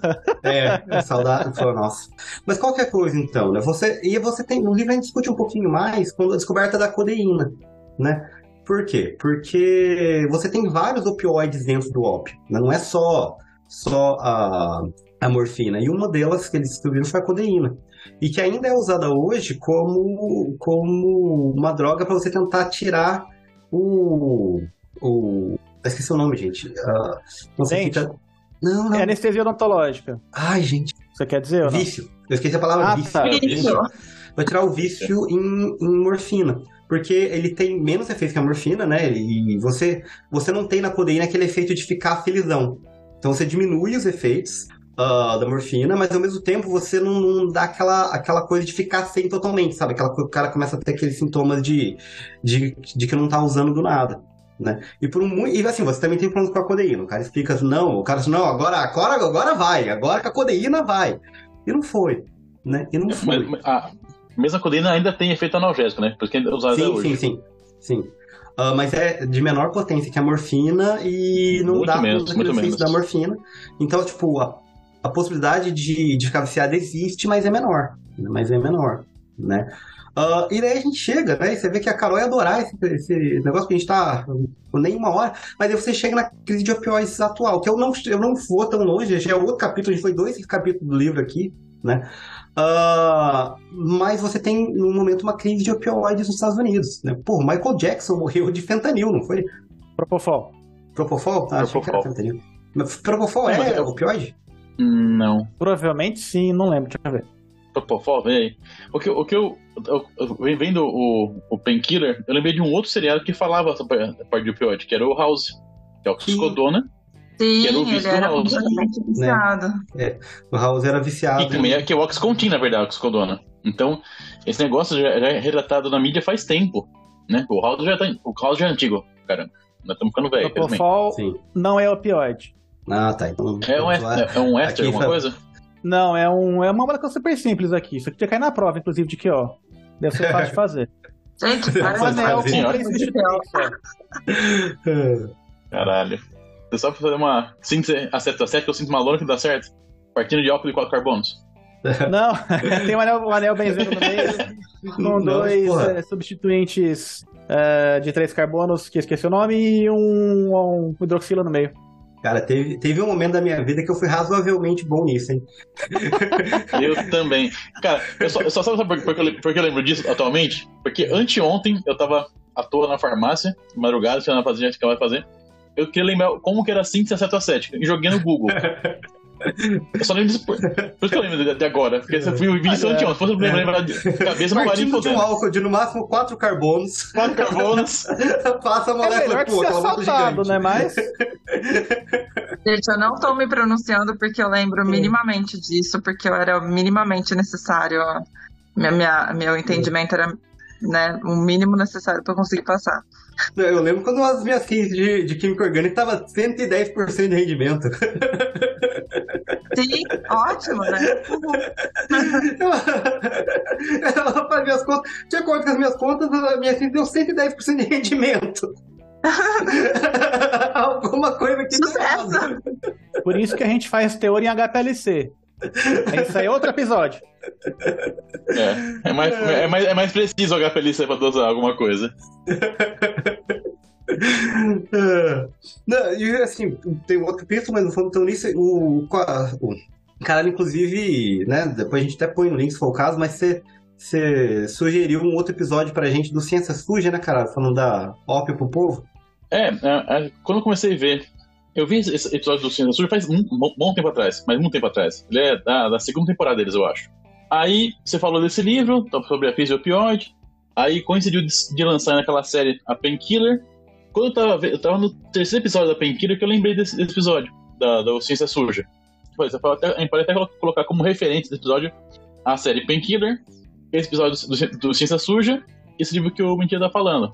É, é saudade, foi nossa. Mas qualquer coisa, então, né? Você, e você tem. No livro a gente discute um pouquinho mais quando a descoberta da codeína, né? Por quê? Porque você tem vários opioides dentro do ópio, né? Não é só, só a, a morfina. E uma delas que eles descobriram foi a codeína. E que ainda é usada hoje como, como uma droga para você tentar tirar o. o esqueci o nome, gente. Ah, não Dente? tá- Não, não. É anestesia odontológica. Ai, gente. Você quer dizer ou não? Vício. Eu esqueci a palavra Ah, vício. tá. Isso. Vai tirar o vício em, em morfina. Porque ele tem menos efeito que a morfina, né? E você, você não tem na codeína aquele efeito de ficar felizão. Então você diminui os efeitos ah, da morfina, mas ao mesmo tempo você não, não dá aquela, aquela coisa de ficar sem totalmente, sabe? Aquela o cara começa a ter aqueles sintomas de, de, de que não tá usando do nada. Né? E por um e assim, você também tem problemas com a codeína. O cara explica assim, não, o cara diz, não, agora, agora, agora vai, agora que a codeína vai. E não foi. Né? E não foi. Mas, mas a mesma codeína ainda tem efeito analgésico, né? Porque é usada Sim, hoje. sim, sim, sim. Ah, mas é de menor potência que a morfina e não Muito dá menos, muito efeitos da menos. morfina. Então, tipo, a, a possibilidade de, de ficar viciado existe, mas é menor. Mas é menor, né? Ah, e daí a gente chega, né? E você vê que a Carol ia adorar esse, esse negócio que a gente tá por nem uma hora, mas aí você chega na crise de opioides atual, que eu não, eu não vou tão longe, já é outro capítulo, a gente foi dois capítulos do livro aqui, né? Ah, mas você tem, no momento, uma crise de opioides nos Estados Unidos. Né? Pô, Michael Jackson morreu de fentanil, não foi? Propofol. Propofol? Ah, achei que era Propofol. fentanil. Propofol é é- opioide? Não. Provavelmente sim, não lembro, deixa eu ver. Propofol, vem aí. O que, o que eu, eu, eu- Vendo o, o Painkiller, eu lembrei de um outro seriado que falava sobre a parte de opioide, que era o House. Que é o Psicodona, Sim, Quero o ele visto era do House. completamente viciado. O House era viciado. e também é, que é o Oxycontin, na verdade, o Psicodona. Então, esse negócio já, já é relatado na mídia faz tempo. Né? O House já, tá, o House já é antigo, caramba. Nós estamos ficando velho. Propofol Sim. não é opioide. Ah, tá. Então, É um, é, é um éster, alguma coisa? Não, é, um, é uma molécula super simples aqui. Isso aqui já cai na prova, inclusive, de que, ó. Deve ser fácil de fazer. [LAUGHS] Gente, um anel com três. Caralho. Você só pra fazer uma síntese acetoacética, eu sinto uma lona que dá certo. Partindo de álcool de quatro carbonos. [LAUGHS] [LAUGHS] Não, tem um anel, um anel benzeno no meio, com Não, dois é, substituintes é, de três carbonos, que esqueci o nome, e um, um hidroxila no meio. Cara, teve, teve um momento da minha vida que eu fui razoavelmente bom nisso, hein? [LAUGHS] Eu também. Cara, eu só, eu só sabe por, por, que eu, por que eu lembro disso atualmente? Porque anteontem eu tava à toa na farmácia, madrugada, se eu não fazia, que ela vai fazer. Eu queria lembrar como que era a síntese acetoacética e joguei no Google. [LAUGHS] Eu só lembro disso por, por isso que eu lembro de, de agora. Porque se eu fui vi isso Olha, anteontem, se fosse me lembrar de cabeça, não Partindo de um álcool de no máximo quatro carbonos, Quatro carbonos. [LAUGHS] passa a É molécula, melhor que pô, ser aquela molécula assaltado, né? Mas [LAUGHS] Gente, eu não tô me pronunciando porque eu lembro minimamente disso, porque eu era minimamente necessário. Minha, minha- meu entendimento era né, o mínimo necessário pra eu conseguir passar. Eu lembro quando as minhas crises de, de química orgânica tava 110% de rendimento. [LAUGHS] Sim, ótimo, né? [LAUGHS] Ela fazia as contas, de acordo com as minhas contas, a minha ciência deu 110% de rendimento. [LAUGHS] Alguma coisa que Sucesso! por isso que a gente faz teoria em HPLC. Isso aí é outro episódio. É, é, mais, é, mais, é mais preciso o HPLC pra dosar alguma coisa. [LAUGHS] É. Não, e assim, tem um outro capítulo, mas não fomos tão nisso. O, o cara, inclusive, né? Depois a gente até põe no link se for o caso, mas você. Você sugeriu um outro episódio pra gente do Ciência Suja, né, cara? Falando da ópio pro povo. É, é, é, quando eu comecei a ver. Eu vi esse episódio do Ciência Suja faz um bom, bom tempo atrás, mas muito tempo atrás. Ele é da, da segunda temporada deles, eu acho. Aí você falou desse livro, sobre a crise de opioide. Aí coincidiu de, de lançar naquela série a Painkiller. Quando eu tava, eu tava no terceiro episódio da Painkiller que eu lembrei desse, desse episódio, da, da Ciência Suja. Pois, eu falo até- A gente pode até colo- colocar como referência desse episódio a série Painkiller, esse episódio do, do, Ciência Suja e esse livro que o Mentira tá falando.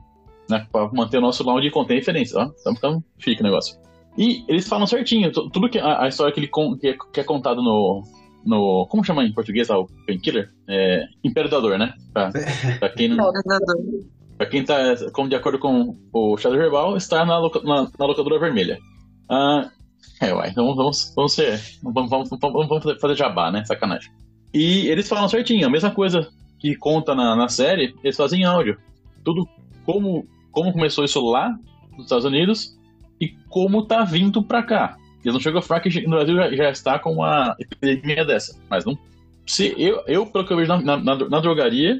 Né, pra manter o nosso round de contém referência, ó. Então, então fica o negócio. E eles falam certinho, tu- tudo que a, a história que, ele con- que, é, que é contado no, no. Como chama em português lá, o Painkiller? É. Império da Dor, né? Pra, [LAUGHS] pra quem não. Pra quem tá, como de acordo com o Shadow Herbal, está na, loca- na, na locadora vermelha. Ah, É, uai, então vamos, vamos ser. Vamos, vamos, vamos, fazer jabá, né? Sacanagem. E eles falam certinho, a mesma coisa que conta na, na série, eles fazem áudio. Tudo como, como começou isso lá nos Estados Unidos e como tá vindo pra cá. Eles não chegam a falar que no Brasil já, já está com uma epidemia dessa. Mas não. Se eu, eu pelo que eu vejo na, na, na drogaria,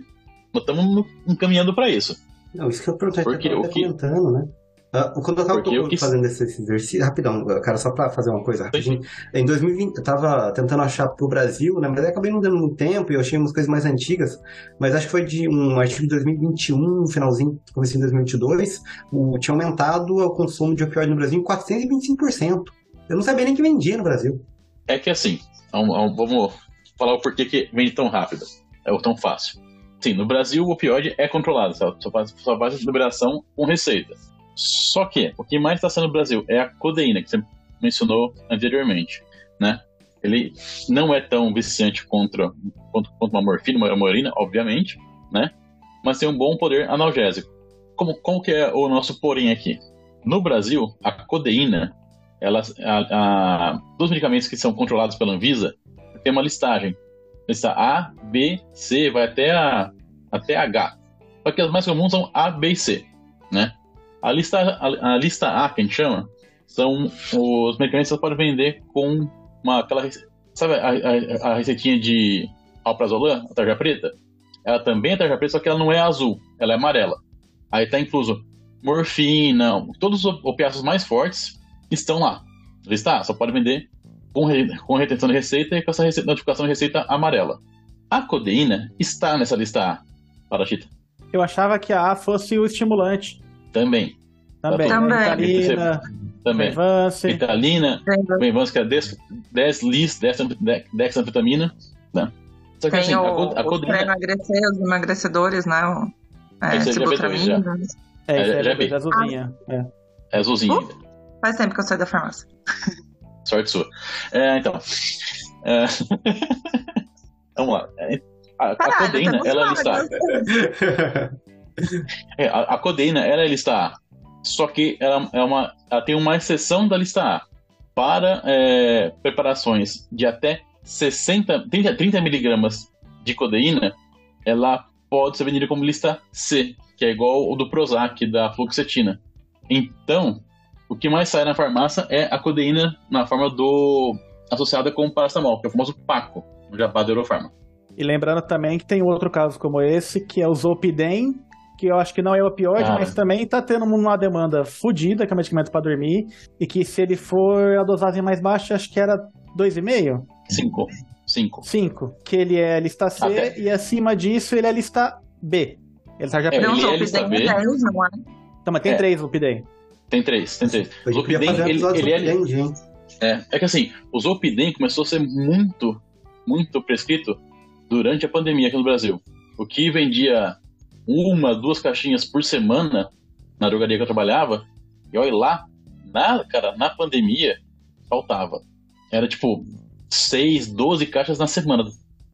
nós estamos encaminhando para isso. Não, isso que eu perguntei, Porque o que- comentando, né? Ah, quando eu tava fazendo esse exercício, rapidão, cara, só pra fazer uma coisa rapidinho. Em 2020, eu tava tentando achar pro Brasil, né? Mas acabei não dando muito tempo e eu achei umas coisas mais antigas. Mas acho que foi de um artigo de 2021, finalzinho, comecinho de 2022, o, tinha aumentado o consumo de opioide no Brasil em 425%. Eu não sabia nem que vendia no Brasil. É que assim, vamos, vamos falar o porquê que vende tão rápido, é tão fácil. Sim, no Brasil o opioide é controlado, só, só faz, só faz liberação com receita. Só que o que mais está sendo no Brasil é a codeína, que você mencionou anteriormente, né? Ele não é tão viciante contra, contra, contra uma morfina, uma morina, obviamente, né? Mas tem um bom poder analgésico. Como, como que é o nosso porém aqui? No Brasil, a codeína, ela, a, a, dos medicamentos que são controlados pela Anvisa, tem uma listagem. Lista A, B, C, vai até, a, até H. Só que as mais comuns são A, B e C, né? A lista, a, a lista A, que a gente chama, são os medicamentos que você pode vender com uma, aquela, sabe a, a, a receitinha de alprazolam, a tarja preta? Ela também é tarja preta, só que ela não é azul, ela é amarela. Aí tá incluso morfina, todos os opiáceos mais fortes estão lá. Lista A, só pode vender com, re, com retenção de receita e com essa receita, notificação de receita amarela. A codeína está nessa lista A, Parachita. Eu achava que a A fosse o estimulante. Também. Também. Tá Também. Ritalina, Também. Venvance. Ritalina, Benvance, que é 10, 10 lis, 10 dexanfetamina, né? Só que Tem assim, o, a, a codeína... emagrecer, os emagrecedores, né? O, é, Esse é sibutramina. É, isso É, é, já é, vi. azulzinha. É. É azulzinho Uh! Faz tempo que eu saí da farmácia. Sorte sua. É, então. É... [LAUGHS] Vamos lá. É, A, a codeína, temos ela é vagas. lista É, a, a codeína, ela é lista A. Só que ela, é uma, ela tem uma exceção da lista A. Para é, preparações de até 60, 30, 30 miligramas de codeína, ela pode ser vendida como lista C, que é igual o do Prozac, da fluoxetina. Então, o que mais sai na farmácia é a codeína na forma do associada com o paracetamol, que é o famoso Paco, Jabá da Eurofarma. E lembrando também que tem outro caso como esse, que é o Zolpidem, que eu acho que não é opioide, Cara. mas também tá tendo uma demanda fodida, que é medicamento pra dormir, e que se ele for a dosagem mais baixa, acho que era 2,5? 5. 5. 5. Que ele é lista C, Até. e acima disso ele é lista B. Ele tá já É, Não, ele o é lista Zolpidem B. é 10, não é? Então, mas tem é. três Zolpidem. Tem três, tem três. A O gente podia Zolpidem, fazer um ele, episódio ele é, é, é que assim, o Zolpidem começou a ser muito, muito prescrito durante a pandemia aqui no Brasil. O que vendia uma, duas caixinhas por semana na drogaria que eu trabalhava, e olha lá, na, cara, na pandemia, faltava. Era tipo 6, 12 caixas na semana.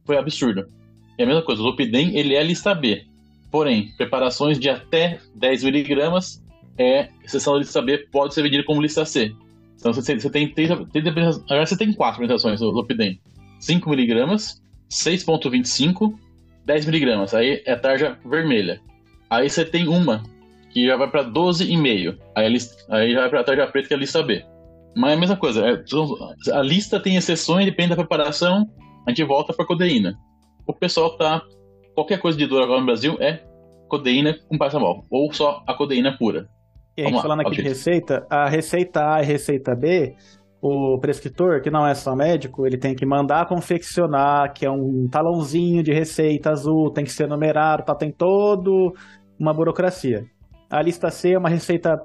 Foi absurdo. E a mesma coisa, o Zolpidem, ele é lista B. Porém, preparações de até 10 miligramas é exceção da lista B, pode ser vendida como lista C. Então você você tem três, agora você tem quatro apresentações do Zolpidem. 5 miligramas, 6.25, 10 miligramas. Aí é tarja vermelha. Aí você tem uma que já vai para 12,5. Aí, lista- aí já vai para a tarja preta, que é a lista B. Mas é a mesma coisa. é- a lista tem exceções, depende da preparação. A gente volta para codeína. O pessoal tá. Qualquer coisa de dor agora no Brasil é codeína com paracetamol. Ou só a codeína pura. E a gente Vamos lá, falando aqui de receita, a receita A e receita B, o prescritor, que não é só médico, ele tem que mandar confeccionar, que é um talãozinho de receita azul, tem que ser numerado, tá, tem todo uma burocracia. A lista C é uma receita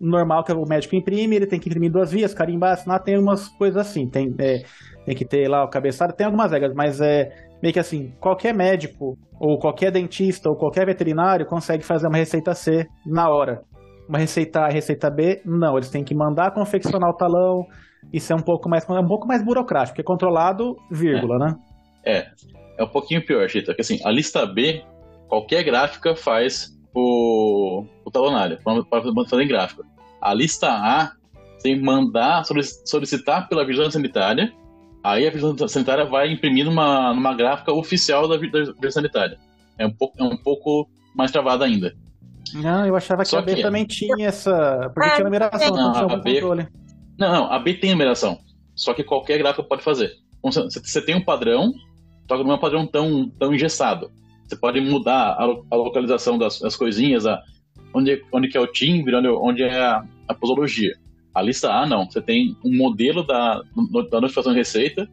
normal que o médico imprime, ele tem que imprimir duas vias, carimbar, assinar, tem umas coisas assim, tem, é, tem que ter lá o cabeçalho, tem algumas regras, mas é meio que assim, qualquer médico, ou qualquer dentista, ou qualquer veterinário consegue fazer uma receita C na hora uma receita A receita B, não, eles têm que mandar confeccionar o talão. Isso é um pouco mais, é um pouco mais burocrático, porque é controlado, vírgula, né? É, é um pouquinho pior, Chita, que assim, a lista B, qualquer gráfica faz o, o talonário, para fazer em gráfica. A lista A, tem que mandar, solicitar pela vigilância sanitária, aí a vigilância sanitária vai imprimir numa, numa gráfica oficial da, da vigilância sanitária. É um pouco, é um pouco mais travado ainda. Não, eu achava que Só a B que- também tinha essa. Porque É, tinha numeração, não, então tinha a algum B- controle. Não, a B tem numeração. Só que qualquer gráfica pode fazer. Então, Você tem um padrão, só que não é um padrão tão, tão engessado. Você pode mudar a, lo- a localização das, das coisinhas, a, onde, onde é o timbre, onde, onde é a, a posologia. A lista A, não. Você tem um modelo da, da notificação de receita,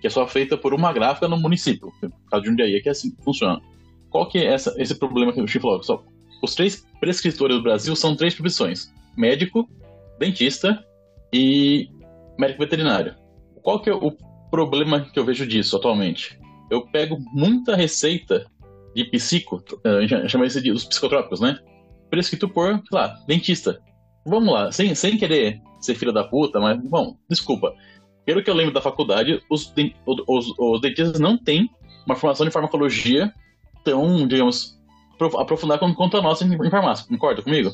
que é só feita por uma gráfica no município. No caso de Jundiaí, é que é assim que funciona. Qual que é essa, esse problema que o Chico falou? Só, os três prescritores do Brasil são três profissões: médico, dentista e médico veterinário. Qual que é o problema que eu vejo disso atualmente? Eu pego muita receita de psico, eh, a gente chama isso de os psicotrópicos, né? Prescrito por, sei lá, dentista. Vamos lá, sem, sem querer ser filho da puta, mas, bom, desculpa. Pelo que eu lembro da faculdade, os, os, os dentistas não têm uma formação de farmacologia tão, digamos, prof- aprofundada quanto- a nossa em farmácia. Concorda comigo?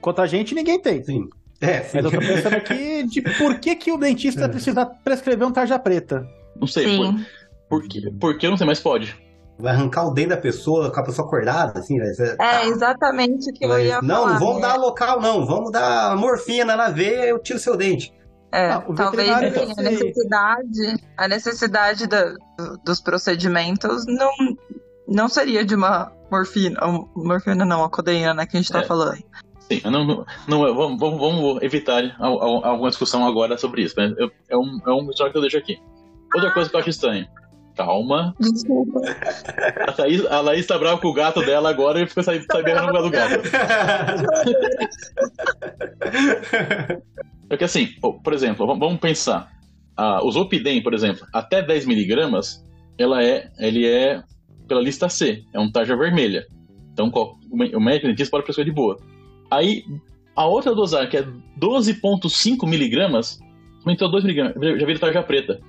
Quanto a gente, ninguém tem. Sim. É, sim. Mas eu tô pensando aqui de por que, que o dentista É. precisa prescrever um tarja preta. Não sei. Por, Sim. por, quê? por que eu não sei, mas pode. Vai arrancar o dente da pessoa, com a pessoa acordada, assim, vai ser- É exatamente o que eu Mas, ia não, falar. não vamos né? dar local, não. Vamos dar morfina na veia eu tiro seu dente. É, Ah, talvez assim, a necessidade, a necessidade da- do- dos procedimentos não, não seria de uma morfina, morfina não, a codeína, né, que a gente tá É. falando. Sim, não, não, é, vamos, vamos, evitar al- al- alguma discussão agora sobre isso. Né? É, um, é um história que eu deixo aqui. Outra coisa que eu acho estranho. Calma. Desculpa. A, Thaís, a Laís tá brava com o gato dela agora e ficou sabendo no lugar do gato. Porque assim, ó, por exemplo, vamos- pensar. Ah, o Zolpidem, por exemplo, até 10 miligramas, ela é, ele é pela lista C, é um tarja vermelha. Então o mé- o médico dentista pode prescrever de boa. Aí, a outra dosagem, que é 12,5 miligramas, aumentou 2 miligramas, já vira tarja preta.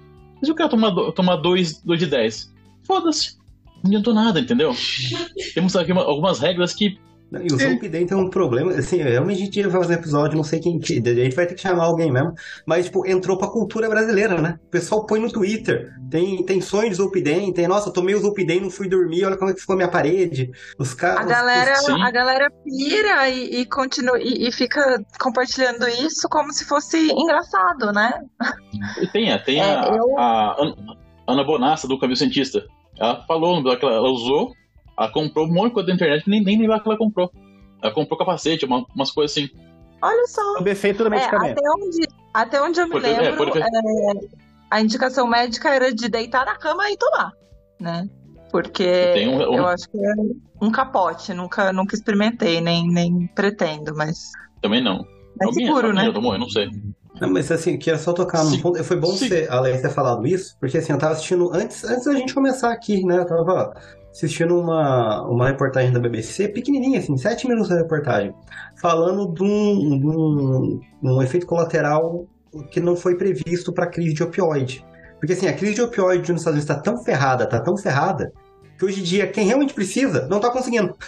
Mas o cara tomar 2 tomar dois, dois de 10? Foda-se. Não adiantou nada, entendeu? [LAUGHS] Temos aqui uma- algumas regras que E o Zolpidem tem um problema, assim, realmente a gente ia fazer um episódio, não sei quem, que- a gente vai ter que chamar alguém mesmo, mas, tipo, entrou pra cultura brasileira, né? O pessoal põe no Twitter, tem, tem sonho de Zolpidem, tem, nossa, eu tomei o Zolpidem, não fui dormir, olha como é que ficou a minha parede. Os caras... A galera, sim. a galera pira e, e continua e, e fica compartilhando isso como se fosse engraçado, né? E Tem, a- tem É, a, eu- a Ana- Bonassa, do Caminho Cientista. Ela falou ela usou, ela comprou um monte de coisa da internet que nem, nem lembrava que ela comprou. Ela comprou capacete, uma- umas coisas assim. Olha só. O defeito do É, medicamento. até, onde, até onde eu me Pode- é, lembro, é, a indicação médica era de deitar na cama e tomar, né? Porque um- um- eu acho que é um capote, nunca, nunca experimentei, nem, nem pretendo, mas Também não. é Alguém seguro, alguém né? já tomou? Eu não sei. Não, mas assim, queria só tocar num ponto. Foi bom Sim. você, a Leia, ter falado isso, porque assim, eu tava assistindo, antes, antes da gente começar aqui, né? Eu tava assistindo uma, uma reportagem da BBC, pequenininha, assim, sete minutos da reportagem, falando de um, de um, um efeito colateral que não foi previsto para a crise de opioide. Porque assim, a crise de opioide nos Estados Unidos está tão ferrada, tá tão ferrada, que hoje em dia quem realmente precisa não tá conseguindo. [LAUGHS]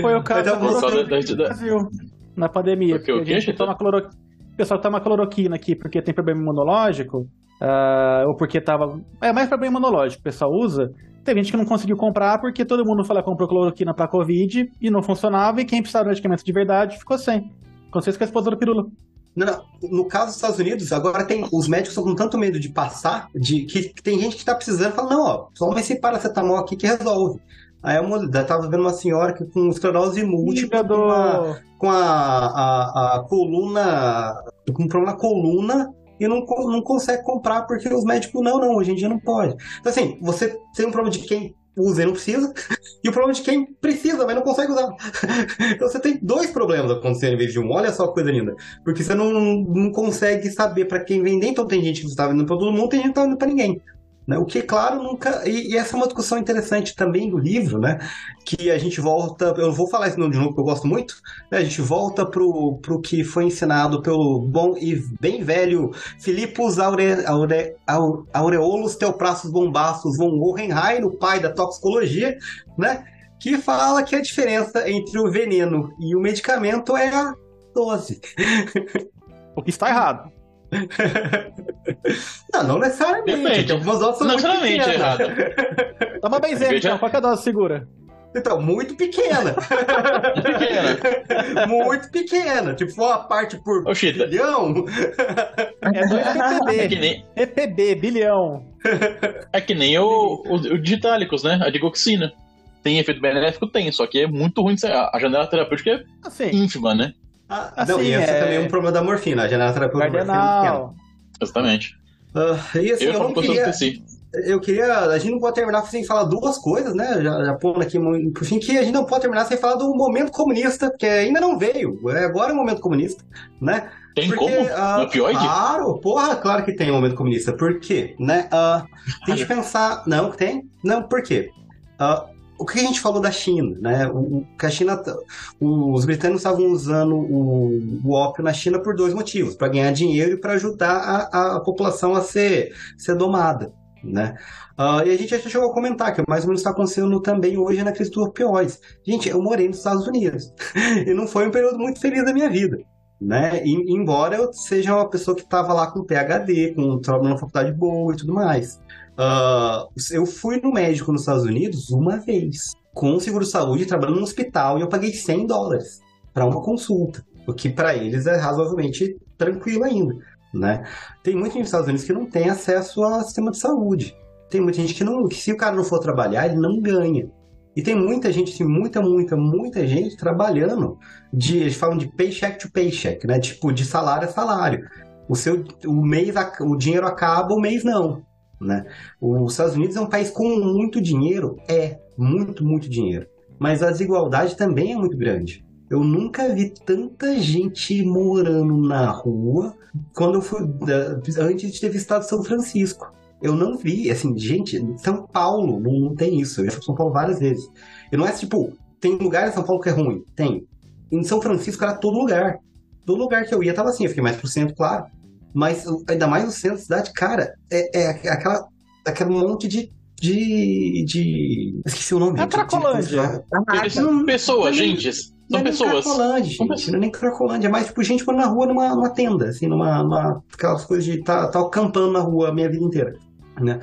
Foi o caso Então, no da- Brasil, na pandemia. Porque o Porque a gente toma cloro... O pessoal toma cloroquina aqui porque tem problema imunológico, ah, ou porque tava. É mais problema imunológico, o pessoal usa. Teve gente que não conseguiu comprar porque todo mundo falou que comprou cloroquina pra Covid e não funcionava, e quem precisava de medicamento de verdade ficou sem. Aconteceu com a esposa do Pirula. Não. No caso dos Estados Unidos, agora tem. Os médicos estão com tanto medo de passar, de que, que tem gente que tá precisando fala, não, ó, toma esse paracetamol aqui que resolve. Aí eu tava vendo uma senhora que com esclerose múltipla, com, uma- com a, a, a coluna. com um problema na coluna e não, não consegue comprar porque os médicos, não, não, hoje em dia não pode. Então, assim, você tem um problema de quem usa e não precisa, [LAUGHS] e o problema de quem precisa, mas não consegue usar. [LAUGHS] então você tem dois problemas acontecendo em vez de um. Olha só que coisa linda. Porque você não, não consegue saber para quem vender, então tem gente que está vendendo para todo mundo, tem gente que está vendendo para ninguém. Né? O que, claro, nunca. E, e essa é uma discussão interessante também do livro, né? Que a gente volta. Eu vou falar isso de novo, porque eu gosto muito. né? A gente volta pro, pro que foi ensinado pelo bom e bem velho Filipos Aure, Aure, Aure, Aureolus Teoplastos Bombastos von Hohenheim, o pai da toxicologia, né? Que fala que a diferença entre o veneno e o medicamento é a, 12. O que está errado. [LAUGHS] não, não necessariamente. Depende. Algumas doses são Não muito necessariamente pequenas. errado. Toma benzema, Veja- então. Qual que é a dose segura? Então, muito pequena. Pequena. [LAUGHS] muito pequena. Tipo, for a parte por Ô, Chita. bilhão. É 2 [LAUGHS] É que ppb. nem, EPB, bilhão. é que nem o, o, o Digitalicos, né? A digoxina. Tem efeito benéfico? Tem, só que é muito ruim. A janela terapêutica é Assim, ínfima, né? Ah, Assim, não, e esse é- é também um problema da morfina. A janela terapêutica da morfina é pequena. Exatamente. Ah, e assim, eu eu, não queria, que sim. eu queria. A gente não pode terminar sem falar duas coisas, né? Já, já pondo aqui por fim, que a gente não pode terminar sem falar do momento comunista, que ainda não veio. É agora é o momento comunista, né? Tem Porque, como? ah, No opioide? Claro, porra, claro que tem um momento comunista. Por quê? Né? Ah, tem que pensar. Não, tem? Não, por quê? Ah, o que a gente falou da China, né? O, que a China, os britânicos estavam usando o, o ópio na China por dois motivos: para ganhar dinheiro e para ajudar a, a população a ser, ser domada, né? Ah, e a gente já chegou a comentar que mais ou menos está acontecendo também hoje na crise dos opioides. Gente, eu morei nos Estados Unidos [LAUGHS] e não foi um período muito feliz da minha vida né? E- embora eu seja uma pessoa que estava lá com PhD, com trabalho na faculdade boa e tudo mais. Ah, eu fui no médico nos Estados Unidos uma vez, com seguro-saúde, trabalhando no hospital, e eu paguei 100 dólares para uma consulta, o que para eles é razoavelmente tranquilo ainda, né? Tem muita gente nos Estados Unidos que não tem acesso ao sistema de saúde. Tem muita gente que não, que se o cara não for trabalhar, ele não ganha. E tem muita gente, assim, muita, muita, muita gente trabalhando de, eles falam de paycheck to paycheck, né? Tipo, de salário a salário. O seu, o mês, o dinheiro acaba, o mês não, né? Os Estados Unidos é um país com muito dinheiro, é muito, muito dinheiro. Mas a desigualdade também é muito grande. Eu nunca vi tanta gente morando na rua quando eu fui antes de ter visitado São Francisco. Eu não vi, assim, gente, São Paulo não, tem isso. Eu já fui São Paulo várias vezes. E não é tipo, tem lugar em São Paulo que é ruim? Tem. Em São Francisco era todo lugar. Todo lugar que eu ia tava assim, eu fiquei mais pro centro, claro. Mas ainda mais no centro da cidade, cara, é, é aquela, aquele monte de. de. de. Esqueci o nome. É Cracolândia. São pessoas, é gente. não São é nem pessoas. Cracolândia, São gente. Não é nem Cracolândia. É mais tipo gente morando na rua numa, numa tenda, assim, numa, numa. Aquelas coisas de tá, tá acampando na rua a minha vida inteira. Né?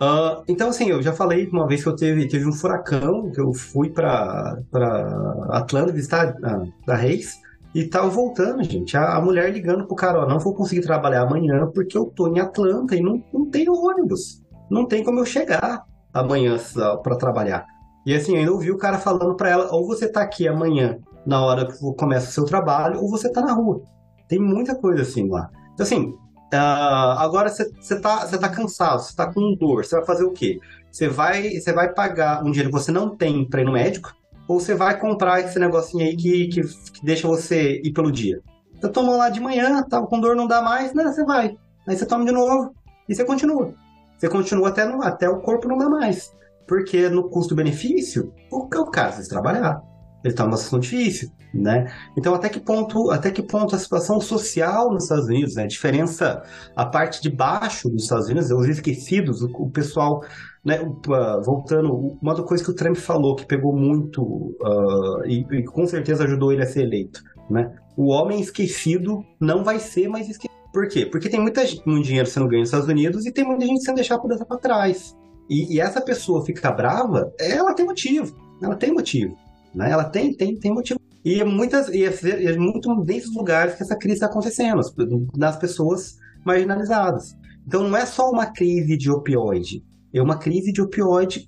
Ah, então, assim, eu já falei uma vez que eu teve, teve um furacão, que eu fui pra, pra Atlanta visitar a, a Reis, e tava voltando, gente. A, a mulher ligando pro cara, ó, não vou conseguir trabalhar amanhã porque eu tô em Atlanta e não, não tem ônibus. Não tem como eu chegar amanhã pra trabalhar. E assim, ainda ouvi o cara falando pra ela, ou você tá aqui amanhã, na hora que começa o seu trabalho, ou você tá na rua. Tem muita coisa assim lá. Então, assim, ah, agora você tá, tá cansado, você tá com dor, você vai fazer o quê? Você vai, vai pagar um dinheiro que você não tem pra ir no médico, ou você vai comprar esse negocinho aí que, que, que deixa você ir pelo dia? Você tomou lá de manhã, tava com dor, não dá mais, né? Você vai. Aí você toma de novo e você continua. Você continua até, no- até o corpo não dá mais. Porque no custo-benefício, o, o cara precisa trabalhar. Ele tá numa situação difícil, né? Então, até que ponto, até que ponto a situação social nos Estados Unidos, né? A diferença, a parte de baixo dos Estados Unidos, os esquecidos, o, o pessoal, né? ah, voltando, uma das coisas que o Trump falou que pegou muito ah, e, e com certeza ajudou ele a ser eleito, né? O homem esquecido não vai ser mais esquecido. Por quê? Porque tem muita muito dinheiro sendo ganho nos Estados Unidos e tem muita gente sendo deixada para trás. E, e essa pessoa fica brava, ela tem motivo. Ela tem motivo. Né? Ela tem, tem, tem motivo. E é muitas, e é, muito nesses lugares que essa crise está acontecendo, as- nas pessoas marginalizadas. Então não é só uma crise de opioide, é uma crise de opioide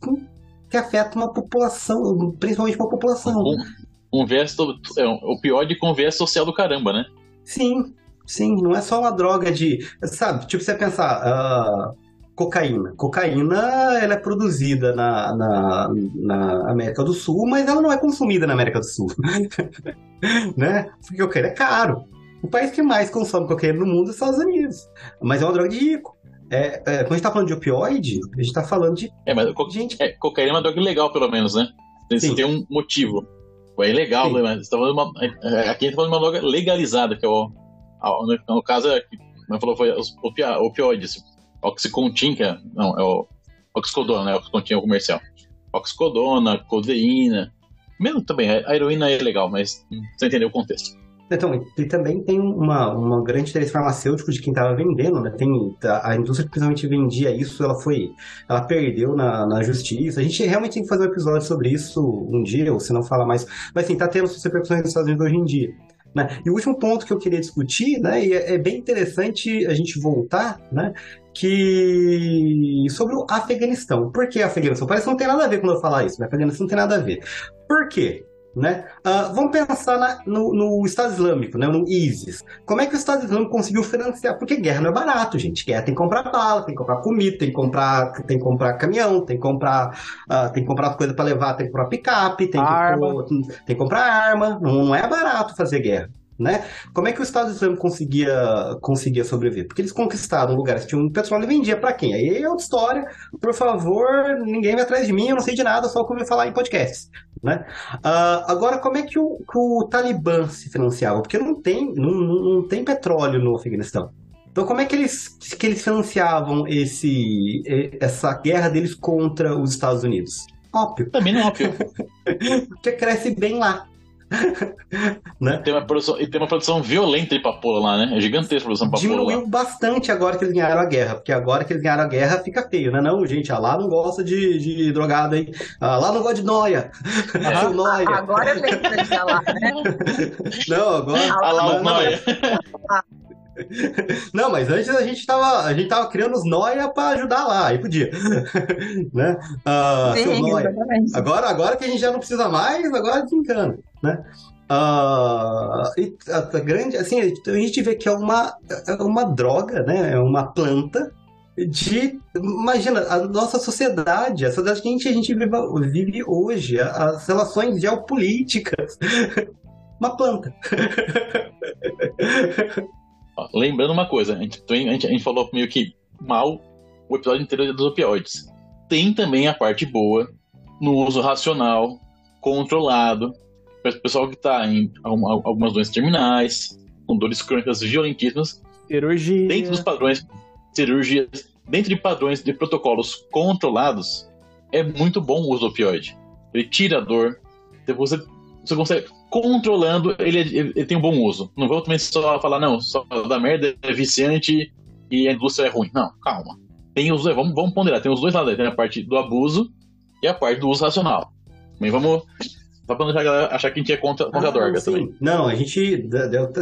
que afeta uma população, principalmente uma população. Um, um verso, é, um opioide com verso social do caramba, né? Sim, sim, não é só uma droga de. Sabe, tipo, você pensar. ah, cocaína. Cocaína ela é produzida na, na, na América do Sul, mas ela não é consumida na América do Sul. [LAUGHS] né? Porque cocaína é caro. O país que mais consome cocaína no mundo é os Estados Unidos. Mas é uma droga de rico. É, é, quando a gente tá falando de opioide, a gente tá falando de É, mas co gente. é, cocaína é uma droga legal, pelo menos, né? Tem, Sim. tem um motivo. É ilegal, né? mas você tá uma, é, aqui a gente tá falando de uma droga legalizada, que é o. a- no, caso, é, como falou, foi os opioides. Oxycontin, que é. Não, é o. Oxicodona, né? Oxycontin é o comercial. Oxicodona, codeína. Mesmo também, a a heroína é legal, mas você entendeu o contexto. Então, e também tem uma, uma grande interesse farmacêutico de quem estava vendendo, né? Tem, a, a, indústria que principalmente vendia isso, ela foi, ela perdeu na, na justiça. A gente realmente tem que fazer um episódio sobre isso um dia, ou se não falar mais. Mas assim, tá tendo suas repercussões nos Estados Unidos hoje em dia. Né? E o último ponto que eu queria discutir, né, e é, é bem interessante a gente voltar, né, que sobre o Afeganistão. Por que Afeganistão? Parece que não tem nada a ver quando eu falar isso, mas Afeganistão não tem nada a ver. Por quê? Né? Uh, vamos pensar na, no, no, Estado Islâmico, né? no ISIS. Como é que o Estado Islâmico conseguiu financiar? Porque guerra não é barato, gente. Guerra tem que comprar bala, tem que comprar comida, tem que comprar, tem que comprar caminhão, tem que comprar, uh, tem que comprar coisa para levar, tem que comprar picape, tem, que, tem que comprar arma. Não, não é barato fazer guerra né? Como é que o Estado Islâmico conseguia, conseguia sobreviver? Porque eles conquistaram lugares que tinham petróleo e vendia para quem? Aí é outra história. Por favor, ninguém vai atrás de mim, eu não sei de nada, só como falar em podcasts, né? Uh, agora, como é que o, que o Talibã se financiava? Porque não tem, não, não tem petróleo no Afeganistão. Então, como é que eles, que eles financiavam esse, essa guerra deles contra os Estados Unidos? Óbvio. Também não é óbvio. [LAUGHS] Porque cresce bem lá. [LAUGHS] né? tem uma produção, e tem uma produção violenta de papoula lá, né? É gigantesca a produção de papoula. Diminuiu lá. bastante agora que eles ganharam a guerra, porque agora que eles ganharam a guerra fica feio, né? Não, gente, ah, lá não gosta de, de drogado aí. Ah, lá não gosta de noia. Uhum. [LAUGHS] noia. Agora é bem lá, né? [LAUGHS] Não, agora. Ah, lá o noia. [LAUGHS] Não, mas antes a gente tava, a gente tava criando os noia para ajudar lá, aí podia. [LAUGHS] né? Uh, Sim. Agora, agora que a gente já não precisa mais, agora desencana, né? Uh, a, a, grande, assim, a gente vê que é uma, é uma droga, né? É uma planta de. Imagina, a nossa sociedade, a sociedade que a gente, a gente vive, vive hoje, as relações geopolíticas. [LAUGHS] uma planta. Lembrando uma coisa, a gente, a, gente, a gente falou meio que mal o episódio inteiro dos opioides. Tem também a parte boa no uso racional, controlado, para o pessoal que está em algumas doenças terminais, com dores crônicas violentíssimas. Cirurgia. Dentro dos padrões, cirurgias, dentro de padrões de protocolos controlados, é muito bom o uso do opioide. Ele tira a dor, você, você consegue controlando, ele, ele, tem um bom uso. Não vou também só falar, não, só da merda é viciante e a indústria é ruim. Não, calma. Tem os vamos, vamos ponderar, tem os dois lados, tem a parte do abuso e a parte do uso racional. Também vamos. Só pra não achar que a gente é contra, contra ah, a droga sim. também. Não, a gente.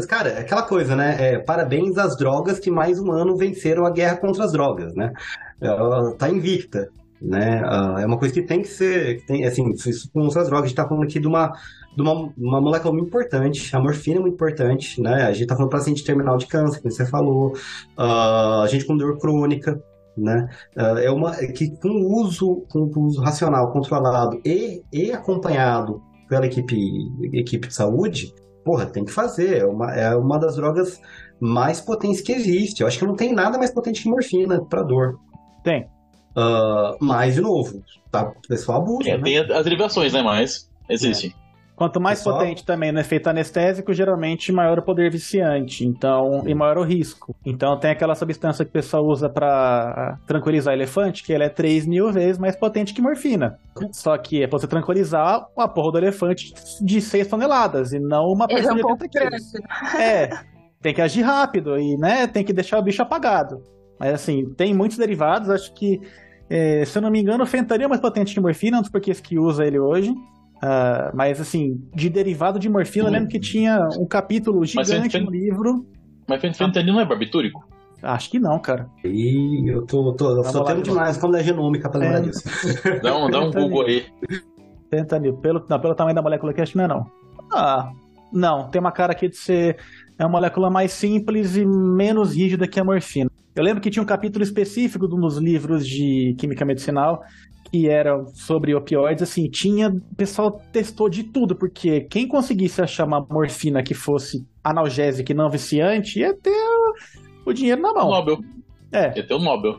Cara, é aquela coisa, né? É, parabéns às drogas que mais um ano venceram a guerra contra as drogas, né? Ela tá invicta né? Uh, é uma coisa que tem que ser, que tem, assim, isso com outras drogas, a gente tá falando aqui de uma, de uma, uma molécula muito importante, a morfina é muito importante, né? A gente tá falando paciente terminal de câncer, como você falou, uh, a gente com dor crônica, né? Uh, é uma que com uso, com uso racional, controlado e, e acompanhado pela equipe, equipe de saúde, porra, tem que fazer. É uma, é uma das drogas mais potentes que existe. Eu acho que não tem nada mais potente que morfina para dor. Tem. Uh, mas, de novo, tá, o pessoal abusa. É, né? Tem as derivações, né? Mas existe. É. Quanto mais pessoal... potente também no efeito anestésico, geralmente maior o poder viciante, então e maior o risco. Então tem aquela substância que o pessoal usa para tranquilizar elefante, que ela é 3 mil vezes mais potente que morfina. Só que é pra você tranquilizar a porra do elefante de 6 toneladas e não uma pessoa é um de 80 quilos. É, tem que agir rápido e né, tem que deixar o bicho apagado. Mas assim, tem muitos derivados, acho que é, se eu não me engano, o fentanil é mais potente que morfina, um dos porquês que usa ele hoje. Uh, mas assim, de derivado de morfina, eu lembro que tinha um capítulo gigante no livro. Mas fentanil não é barbitúrico? Acho que não, cara. Ih, eu tô, tô, eu sou tempo demais como é genômica pra lembrar é. disso. [LAUGHS] Dá um, dá um Google aí. Fentanil, pelo, não, pelo tamanho da molécula que acho que não é não. Ah, não, tem uma cara aqui de ser é uma molécula mais simples e menos rígida que a morfina. Eu lembro que tinha um capítulo específico nos livros de química medicinal que era sobre opioides, assim, tinha, o pessoal testou de tudo, porque quem conseguisse achar uma morfina que fosse analgésica e não viciante, ia ter o dinheiro na mão. Nobel. É. Ia ter o Nobel.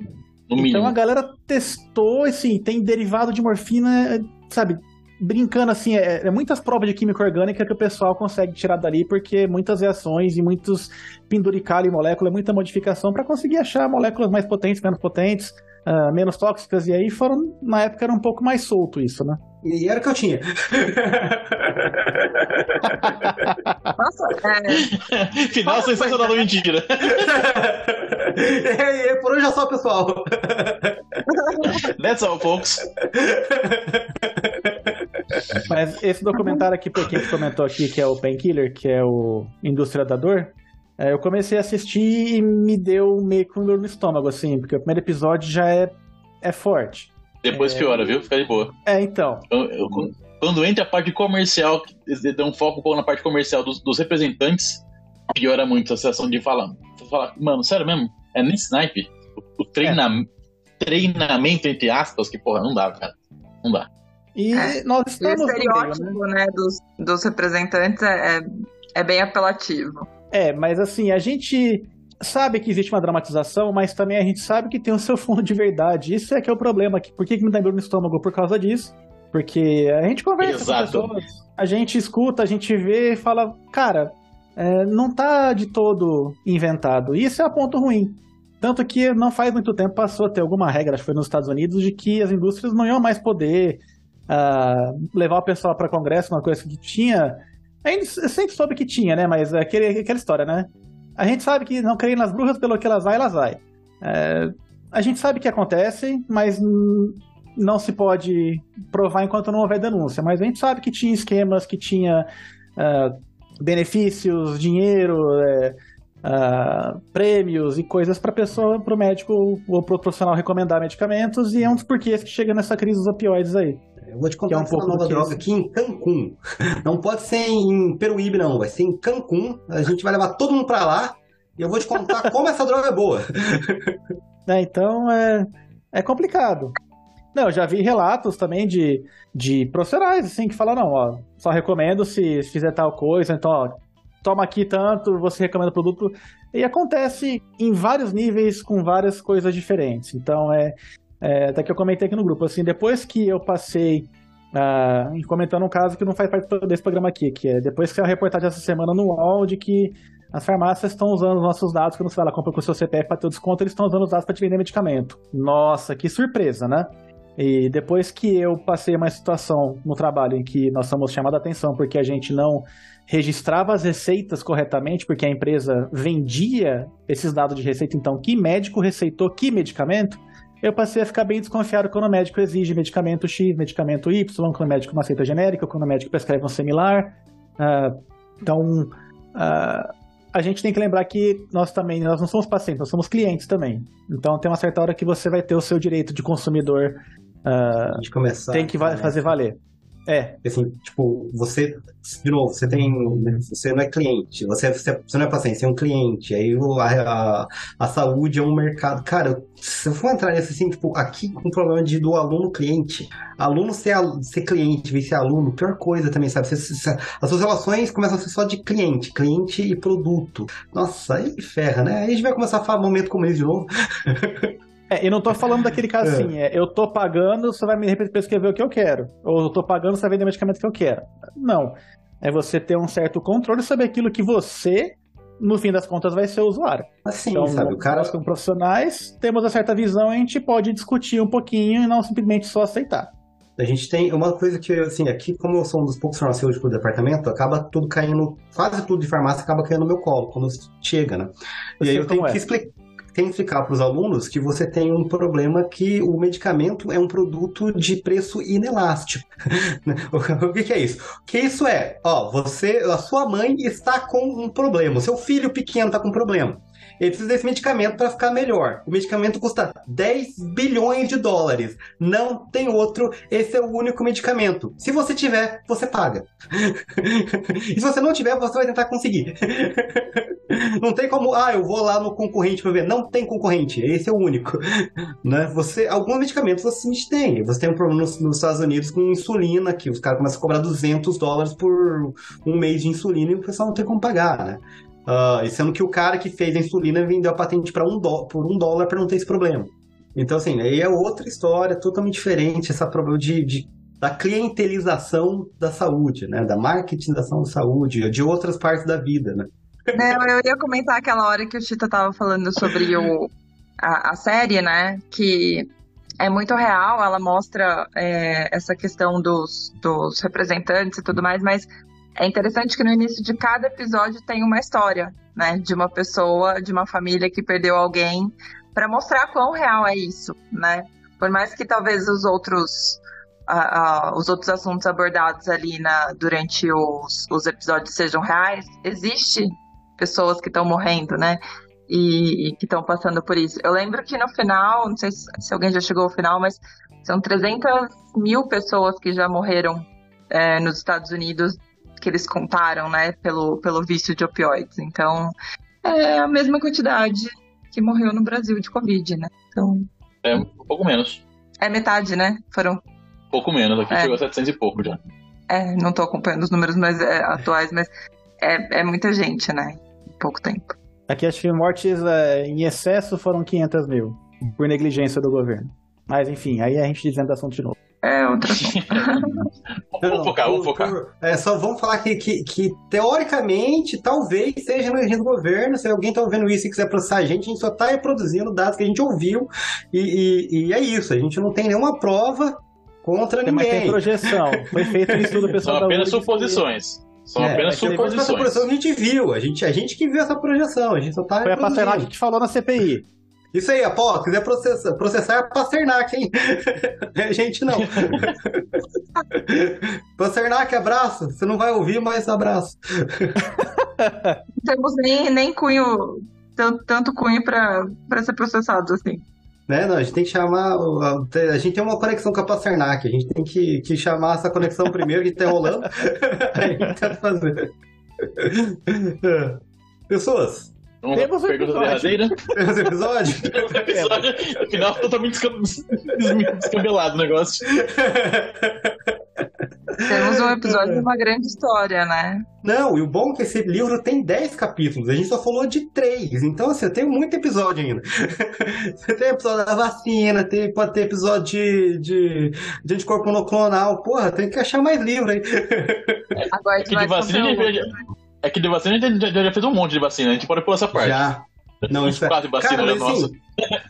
No então mínimo. a galera testou, assim, tem derivado de morfina, sabe, brincando assim, é, é, muitas provas de química orgânica que o pessoal consegue tirar dali, porque muitas reações e muitos penduricalho e molécula, muita modificação para conseguir achar moléculas mais potentes, menos potentes, uh, menos tóxicas, e aí foram, na época era um pouco mais solto isso, né? E era o que eu tinha. [LAUGHS] Nossa, é, [LAUGHS] Final sensacional da mentira. [LAUGHS] e, e por hoje é só, pessoal. That's all, folks. Mas esse documentário aqui, pra quem comentou aqui, que é o Painkiller, que é o Indústria da Dor, é, eu comecei a assistir e me deu meio com dor no estômago, assim, porque o primeiro episódio já é, é forte. Depois É. piora, viu? Fica de boa. É, então. Eu- eu- quando entra a parte comercial, que eles dão um foco um pouco na parte comercial dos, dos representantes, piora muito a sensação de falar. falar mano, sério mesmo? É nesse snipe? O, o treina- treinamento, entre aspas, que porra, não dá, cara. Não dá. E É. nós o estamos no meio, né? estereótipo né, dos, dos representantes é, é, é bem apelativo. É, mas assim, a gente sabe que existe uma dramatização, mas também a gente sabe que tem o seu [LAUGHS] fundo de verdade. Isso é que é o problema. aqui. Por que, que me dá dor no estômago? Por causa disso. Porque a gente conversa Exato. com pessoas, a gente escuta, a gente vê e fala, cara, é, não tá de todo inventado. Isso é um ponto ruim. Tanto que não faz muito tempo passou a ter alguma regra, acho que foi nos Estados Unidos, de que as indústrias não iam mais poder ah, levar o pessoal para congresso, uma coisa que tinha. A gente sempre soube que tinha, né? Mas é aquele, aquela história, né? A gente sabe que não creem nas bruxas, pelo que elas vai, elas vai. É, a gente sabe que acontece, mas não se pode provar enquanto não houver denúncia. Mas a gente sabe que tinha esquemas, que tinha ah, benefícios, dinheiro, ah, prêmios e coisas para pessoa, para o médico ou para o profissional recomendar medicamentos. E é um dos porquês que chega nessa crise dos opioides aí. Eu vou te Que é contar um essa pouco nova droga aqui em Cancún. Não pode ser em Peruíbe, não. Vai ser em Cancún. A gente vai levar todo mundo pra lá. E eu vou te contar [LAUGHS] como essa droga é boa. né? Então é, é complicado. Não, eu já vi relatos também de, de profissionais assim que falam, não, ó, só recomendo se fizer tal coisa, então, ó, toma aqui tanto, você recomenda o produto. E acontece em vários níveis com várias coisas diferentes. Então é, é até que eu comentei aqui no grupo, assim, depois que eu passei ah, comentando um caso que não faz parte desse programa aqui, que é depois que a reportagem essa semana no UOL de que as farmácias estão usando os nossos dados, quando você vai lá compra com o seu CPF para ter o desconto, eles estão usando os dados para te vender medicamento. Nossa, que surpresa, né? E depois que eu passei uma situação no trabalho em que nós somos chamados a atenção porque a gente não registrava as receitas corretamente, porque a empresa vendia esses dados de receita, então que médico receitou que medicamento, eu passei a ficar bem desconfiado quando o médico exige medicamento X, medicamento Y, quando o médico uma receita genérica, quando o médico prescreve um similar. Ah, então, ah, a gente tem que lembrar que nós também, nós não somos pacientes, nós somos clientes também. Então tem uma certa hora que você vai ter o seu direito de consumidor, A gente começar. tem que né? fazer valer. É, Assim, tipo, você, de novo, você tem, você não é cliente, você, você, você não é paciente, você é um cliente, aí a, a, a saúde é um mercado. Cara, se eu for entrar nesse assim, tipo, aqui com o problema de, do aluno cliente, aluno ser, ser cliente, vir ser aluno, pior coisa também, sabe? Você- você- as suas relações começam a ser só de cliente, cliente e produto. Nossa, aí ferra, né? Aí a gente vai começar a falar um momento como esse de novo. [LAUGHS] É, e não tô falando daquele caso [LAUGHS] É. assim, é, eu tô pagando, você vai me prescrever o que eu quero. Ou eu tô pagando, você vai vender o medicamento que eu quero. Não. É você ter um certo controle sobre aquilo que você, no fim das contas, vai ser o usuário. Assim, Então, sabe? O cara nós como profissionais, temos uma certa visão e a gente pode discutir um pouquinho e não simplesmente só aceitar. A gente tem uma coisa que, assim, aqui, como eu sou um dos poucos farmacêuticos do departamento, acaba tudo caindo, quase tudo de farmácia acaba caindo no meu colo quando chega, né? Eu E aí eu tenho como que, é. Tenho que explicar para os alunos que você tem um problema que o medicamento é um produto de preço inelástico. [LAUGHS] o que, que é isso? Que isso é? Ó, você, a sua mãe está com um problema, o seu filho pequeno está com um problema. Ele precisa desse medicamento para ficar melhor. O medicamento custa 10 bilhões de dólares. Não tem outro. Esse é o único medicamento. Se você tiver, você paga. [LAUGHS] e se você não tiver, você vai tentar conseguir. [LAUGHS] não tem como, ah, eu vou lá no concorrente para ver. Não tem concorrente. Esse é o único. [LAUGHS] né? Você, alguns medicamentos você tem. Você tem um problema nos, nos Estados Unidos com insulina, que os caras começam a cobrar 200 dólares por um mês de insulina e o pessoal não tem como pagar, né? E sendo que o cara que fez a insulina vendeu a patente para um por um dólar para não ter esse problema. Então, assim, aí é outra história totalmente diferente, essa problema de, de- da clientelização da saúde, né? Da marketização da saúde, de outras partes da vida, né? Não, eu ia comentar aquela hora que o Chita tava falando sobre o, a, a série, né? Que é muito real, ela mostra é, essa questão dos, dos representantes e tudo mais, mas é interessante que no início de cada episódio tem uma história, né? De uma pessoa, de uma família que perdeu alguém, para mostrar quão real é isso, né? Por mais que talvez os outros uh, uh, os outros assuntos abordados ali na, durante os, os episódios sejam reais, existe pessoas que estão morrendo, né? E, e que estão passando por isso. Eu lembro que no final, não sei se, se, alguém já chegou ao final, mas são 300 mil pessoas que já morreram é, nos Estados Unidos que eles contaram, né, pelo, pelo vício de opioides. Então, é a mesma quantidade que morreu no Brasil de Covid, né? Então... É um pouco menos. É metade, né? Foram Pouco menos, aqui é. chegou a 700 e pouco já. É, não tô acompanhando os números mais é, atuais, mas é, é muita gente, né? Em pouco tempo. Aqui acho que mortes é, em excesso foram 500 mil, por negligência do governo. Mas enfim, aí a gente dizendo assunto de novo. É outra [LAUGHS] Vamos focar, vamos focar. É, só vamos falar que, que, que, teoricamente, talvez seja no regime do governo. Se alguém está ouvindo isso e quiser processar a gente, a gente só está reproduzindo dados que a gente ouviu. E, e, e, é isso. A gente não tem nenhuma prova contra tem, ninguém. Mas tem projeção. Foi feito um estudo pessoal São apenas suposições. São é, apenas suposições. Essa projeção a gente viu. A gente, a gente que viu essa projeção. A gente só tá Foi a Pasternak que falou na CPI. Isso aí, Apolo, quiser processar, processar é a Pasternak, hein? [LAUGHS] a gente não. [LAUGHS] Pasternak, abraço. Você não vai ouvir, mas abraço. não temos nem, nem cunho, tanto, tanto cunho para ser processado assim. Né? Não, a gente tem que chamar. A gente tem uma conexão com a Pasternak. A gente tem que, que chamar essa conexão primeiro que está enrolando. [LAUGHS] Aí a gente tenta fazer. Pessoas. Vamos Temos um pergunta derradeira. Temos episódio? [LAUGHS] episódio. No final, totalmente descabelado o negócio. Temos um episódio de uma grande história, né? Não, e o bom é que esse livro tem 10 capítulos, a gente só falou de 3. Então, assim, eu tenho muito episódio ainda. [LAUGHS] Você tem episódio da vacina, tem, pode ter episódio de, de, de anticorpo monoclonal. Porra, tem que achar mais livro aí. Agora, é que de vacina, é que de vacina a gente já, já fez um monte de vacina, a gente pode pôr essa parte. Já. Não, [LAUGHS] isso é... Quase vacina, Cara, mas, assim,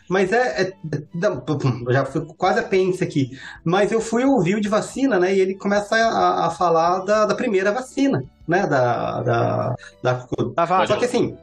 mas é, é, Já fui quase a pence aqui. Mas eu fui ouvir o de vacina, né? E ele começa a, a falar da, da primeira vacina, né? Da. da, da... da Só que assim,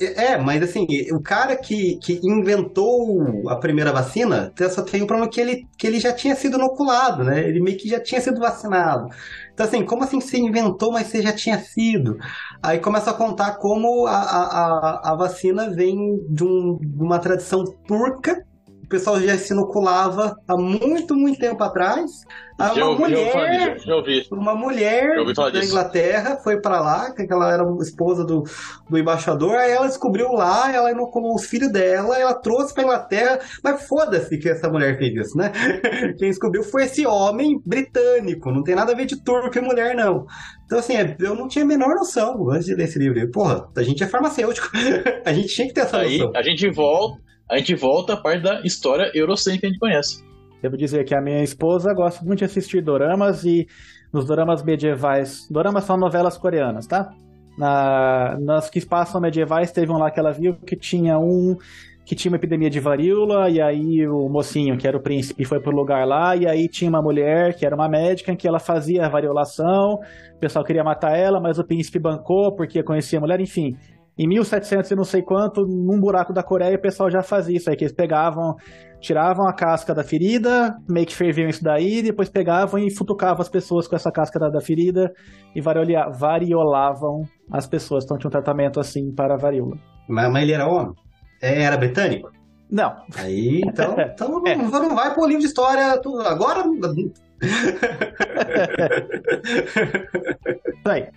é, mas assim, o cara que, que inventou a primeira vacina só tem o problema que ele, que ele já tinha sido inoculado, né? Ele meio que já tinha sido vacinado. Então, assim, como assim você inventou, mas você já tinha sido? Aí começa a contar como a, a, a vacina vem de, um, de uma tradição turca pessoal já se inoculava há muito, muito tempo atrás. Uma já ouvi, mulher, já ouvi. uma mulher da Inglaterra foi para lá, que ela era esposa do, do embaixador, aí ela descobriu lá, ela inoculou os filhos dela, ela trouxe para Inglaterra, mas foda-se que essa mulher fez isso, né? [LAUGHS] Quem descobriu foi esse homem britânico, não tem nada a ver de turco e mulher, não. Então, assim, é, eu não tinha a menor noção antes de ler esse livro. Porra, a gente é farmacêutico. [LAUGHS] a gente tinha que ter essa Aí, noção. A gente volta a gente volta à parte da história eurocêntrica que a gente conhece. Devo dizer que a minha esposa gosta muito de assistir doramas e nos doramas medievais. Doramas são novelas coreanas, tá? Na, nas que passam medievais, teve um lá que ela viu que tinha um que tinha uma epidemia de varíola, e aí o mocinho, que era o príncipe, foi pro lugar lá, e aí tinha uma mulher, que era uma médica, que ela fazia a variolação, o pessoal queria matar ela, mas o príncipe bancou, porque conhecia a mulher, enfim. Em 1700 e não sei quanto, num buraco da Coreia, o pessoal já fazia isso aí, que eles pegavam, tiravam a casca da ferida, meio que ferviam isso daí, depois pegavam e futucavam as pessoas com essa casca da, da ferida e variolavam as pessoas. Então tinha um tratamento assim para a varíola. Mas, mas ele era homem? É, era britânico? Não. Aí, então, [LAUGHS] então é. não, não vai pro livro de história. Tu, agora. [LAUGHS]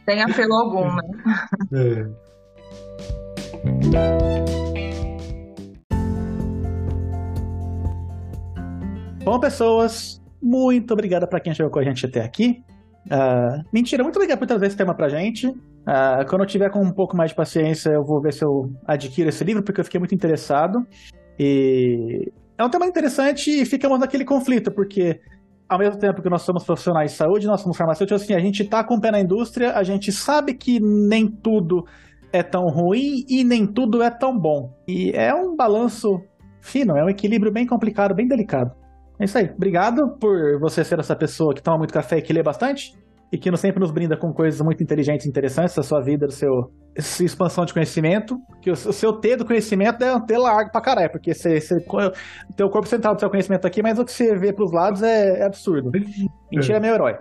Tem apelo algum, né? Bom, pessoas, muito obrigado para quem chegou com a gente até aqui. Uh, mentira, muito obrigado por trazer esse tema pra gente. Uh, quando eu tiver com um pouco mais de paciência, eu vou ver se eu adquiro esse livro, porque eu fiquei muito interessado. E é um tema interessante e ficamos naquele conflito, porque ao mesmo tempo que nós somos profissionais de saúde, nós somos farmacêuticos, assim, a gente está com o pé na indústria, a gente sabe que nem tudo é tão ruim e nem tudo é tão bom. E é um balanço fino, é um equilíbrio bem complicado, bem delicado. É isso aí. Obrigado por você ser essa pessoa que toma muito café e que lê bastante. E que sempre nos brinda com coisas muito inteligentes e interessantes da sua vida, seu essa expansão de conhecimento. Que o, seu T do conhecimento é um T largo pra caralho, porque você, você, tem o corpo central do seu conhecimento aqui, mas o que você vê pros lados é, é absurdo. Mentira é meu herói.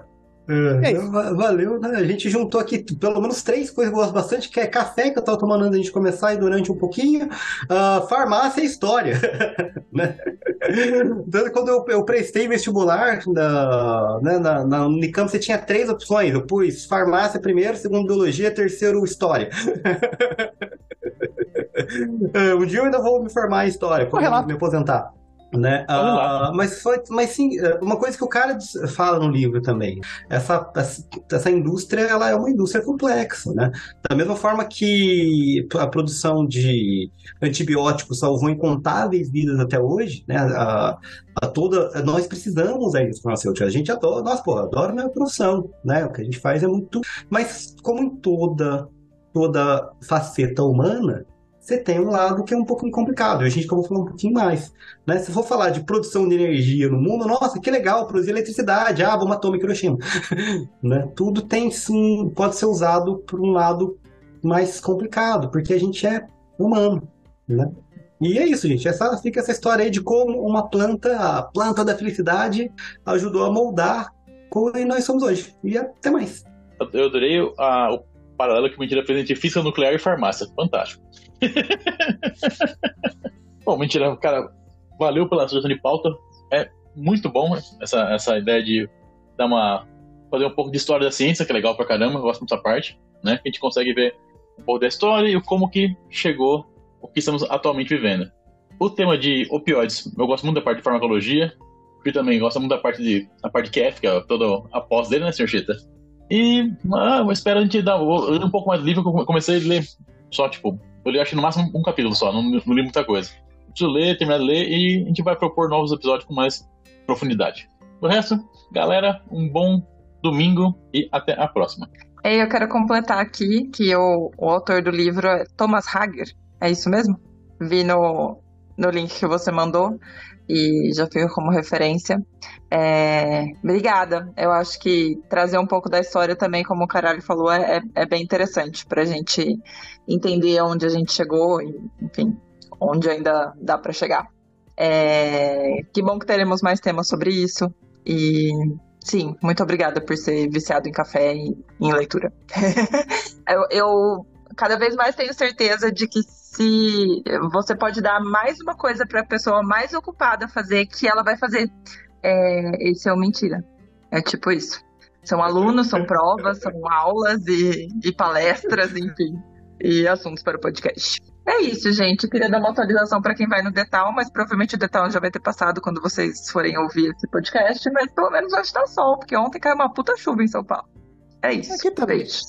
É, é valeu, né? A gente juntou aqui pelo menos três coisas que eu gosto bastante, que é café, que eu tava tomando antes de começar e durante um pouquinho, uh, farmácia e história. [LAUGHS] né? Então, quando eu, eu prestei vestibular na, né, na, na Unicamp, você tinha três opções. Eu pus farmácia primeiro, segundo biologia, terceiro história. [LAUGHS] É, um dia eu ainda vou me formar em história, quando me aposentar. Né? Uh, mas, foi, mas sim, é, uma coisa que o cara fala no livro também, essa, essa indústria ela é uma indústria complexa, né? Da mesma forma que a produção de antibióticos salvou incontáveis vidas até hoje, né? A, a toda, nós precisamos da indústria farmacêutica, a gente adora, nós, pô, adora a produção, né? O que a gente faz é muito... Mas como em toda, toda faceta humana, você tem um lado que é um pouco complicado. E a gente acabou falando um pouquinho mais. Né? Se for falar de produção de energia no mundo, nossa, que legal, produzir eletricidade, ah, bomba atômica Hiroshima. [LAUGHS] né? Tudo tem sim, pode ser usado por um lado mais complicado, porque a gente é humano. Né? E é isso, gente. Essa, fica essa história aí de como uma planta, a planta da felicidade, ajudou a moldar como nós somos hoje. E até mais. Eu adorei a, o paralelo que mentira presente física nuclear e farmácia. Fantástico. [LAUGHS] bom, mentira, cara, valeu pela sugestão de pauta. É muito bom essa, essa ideia de dar uma. fazer um pouco de história da ciência, que é legal pra caramba, eu gosto dessa parte, né? A gente consegue ver um pouco da história e como que chegou o que estamos atualmente vivendo. O tema de opioides, eu gosto muito da parte de farmacologia, e também gosto muito da parte de a parte que é toda a pós dele, né, senhor Chita? E ah, eu espero a gente dar um pouco mais de livro, eu comecei a ler só, tipo, eu li acho no máximo um capítulo só, não, não li muita coisa. Preciso ler, terminar de ler e a gente vai propor novos episódios com mais profundidade. O resto, galera, um bom domingo e até a próxima. E eu quero completar aqui que o, o autor do livro é Thomas Hager, é isso mesmo? Vi no, no link que você mandou e já fica como referência. É, obrigada. Eu acho que trazer um pouco da história também, como o Caralho falou, é, é bem interessante para a gente entender onde a gente chegou e, enfim, onde ainda dá para chegar. É, que bom que teremos mais temas sobre isso. E sim, muito obrigada por ser viciado em café e em leitura. [LAUGHS] eu, eu cada vez mais tenho certeza de que se você pode dar mais uma coisa para a pessoa mais ocupada fazer, que ela vai fazer. É, esse é o mentira. É tipo isso. São alunos, são provas, são aulas e, e palestras, enfim, e assuntos para o podcast. É isso, gente. Eu queria dar uma atualização para quem vai no Detal, mas provavelmente o Detal já vai ter passado quando vocês forem ouvir esse podcast. Mas pelo menos hoje tá sol, porque ontem caiu uma puta chuva em São Paulo. É isso. Aqui tá Beijo.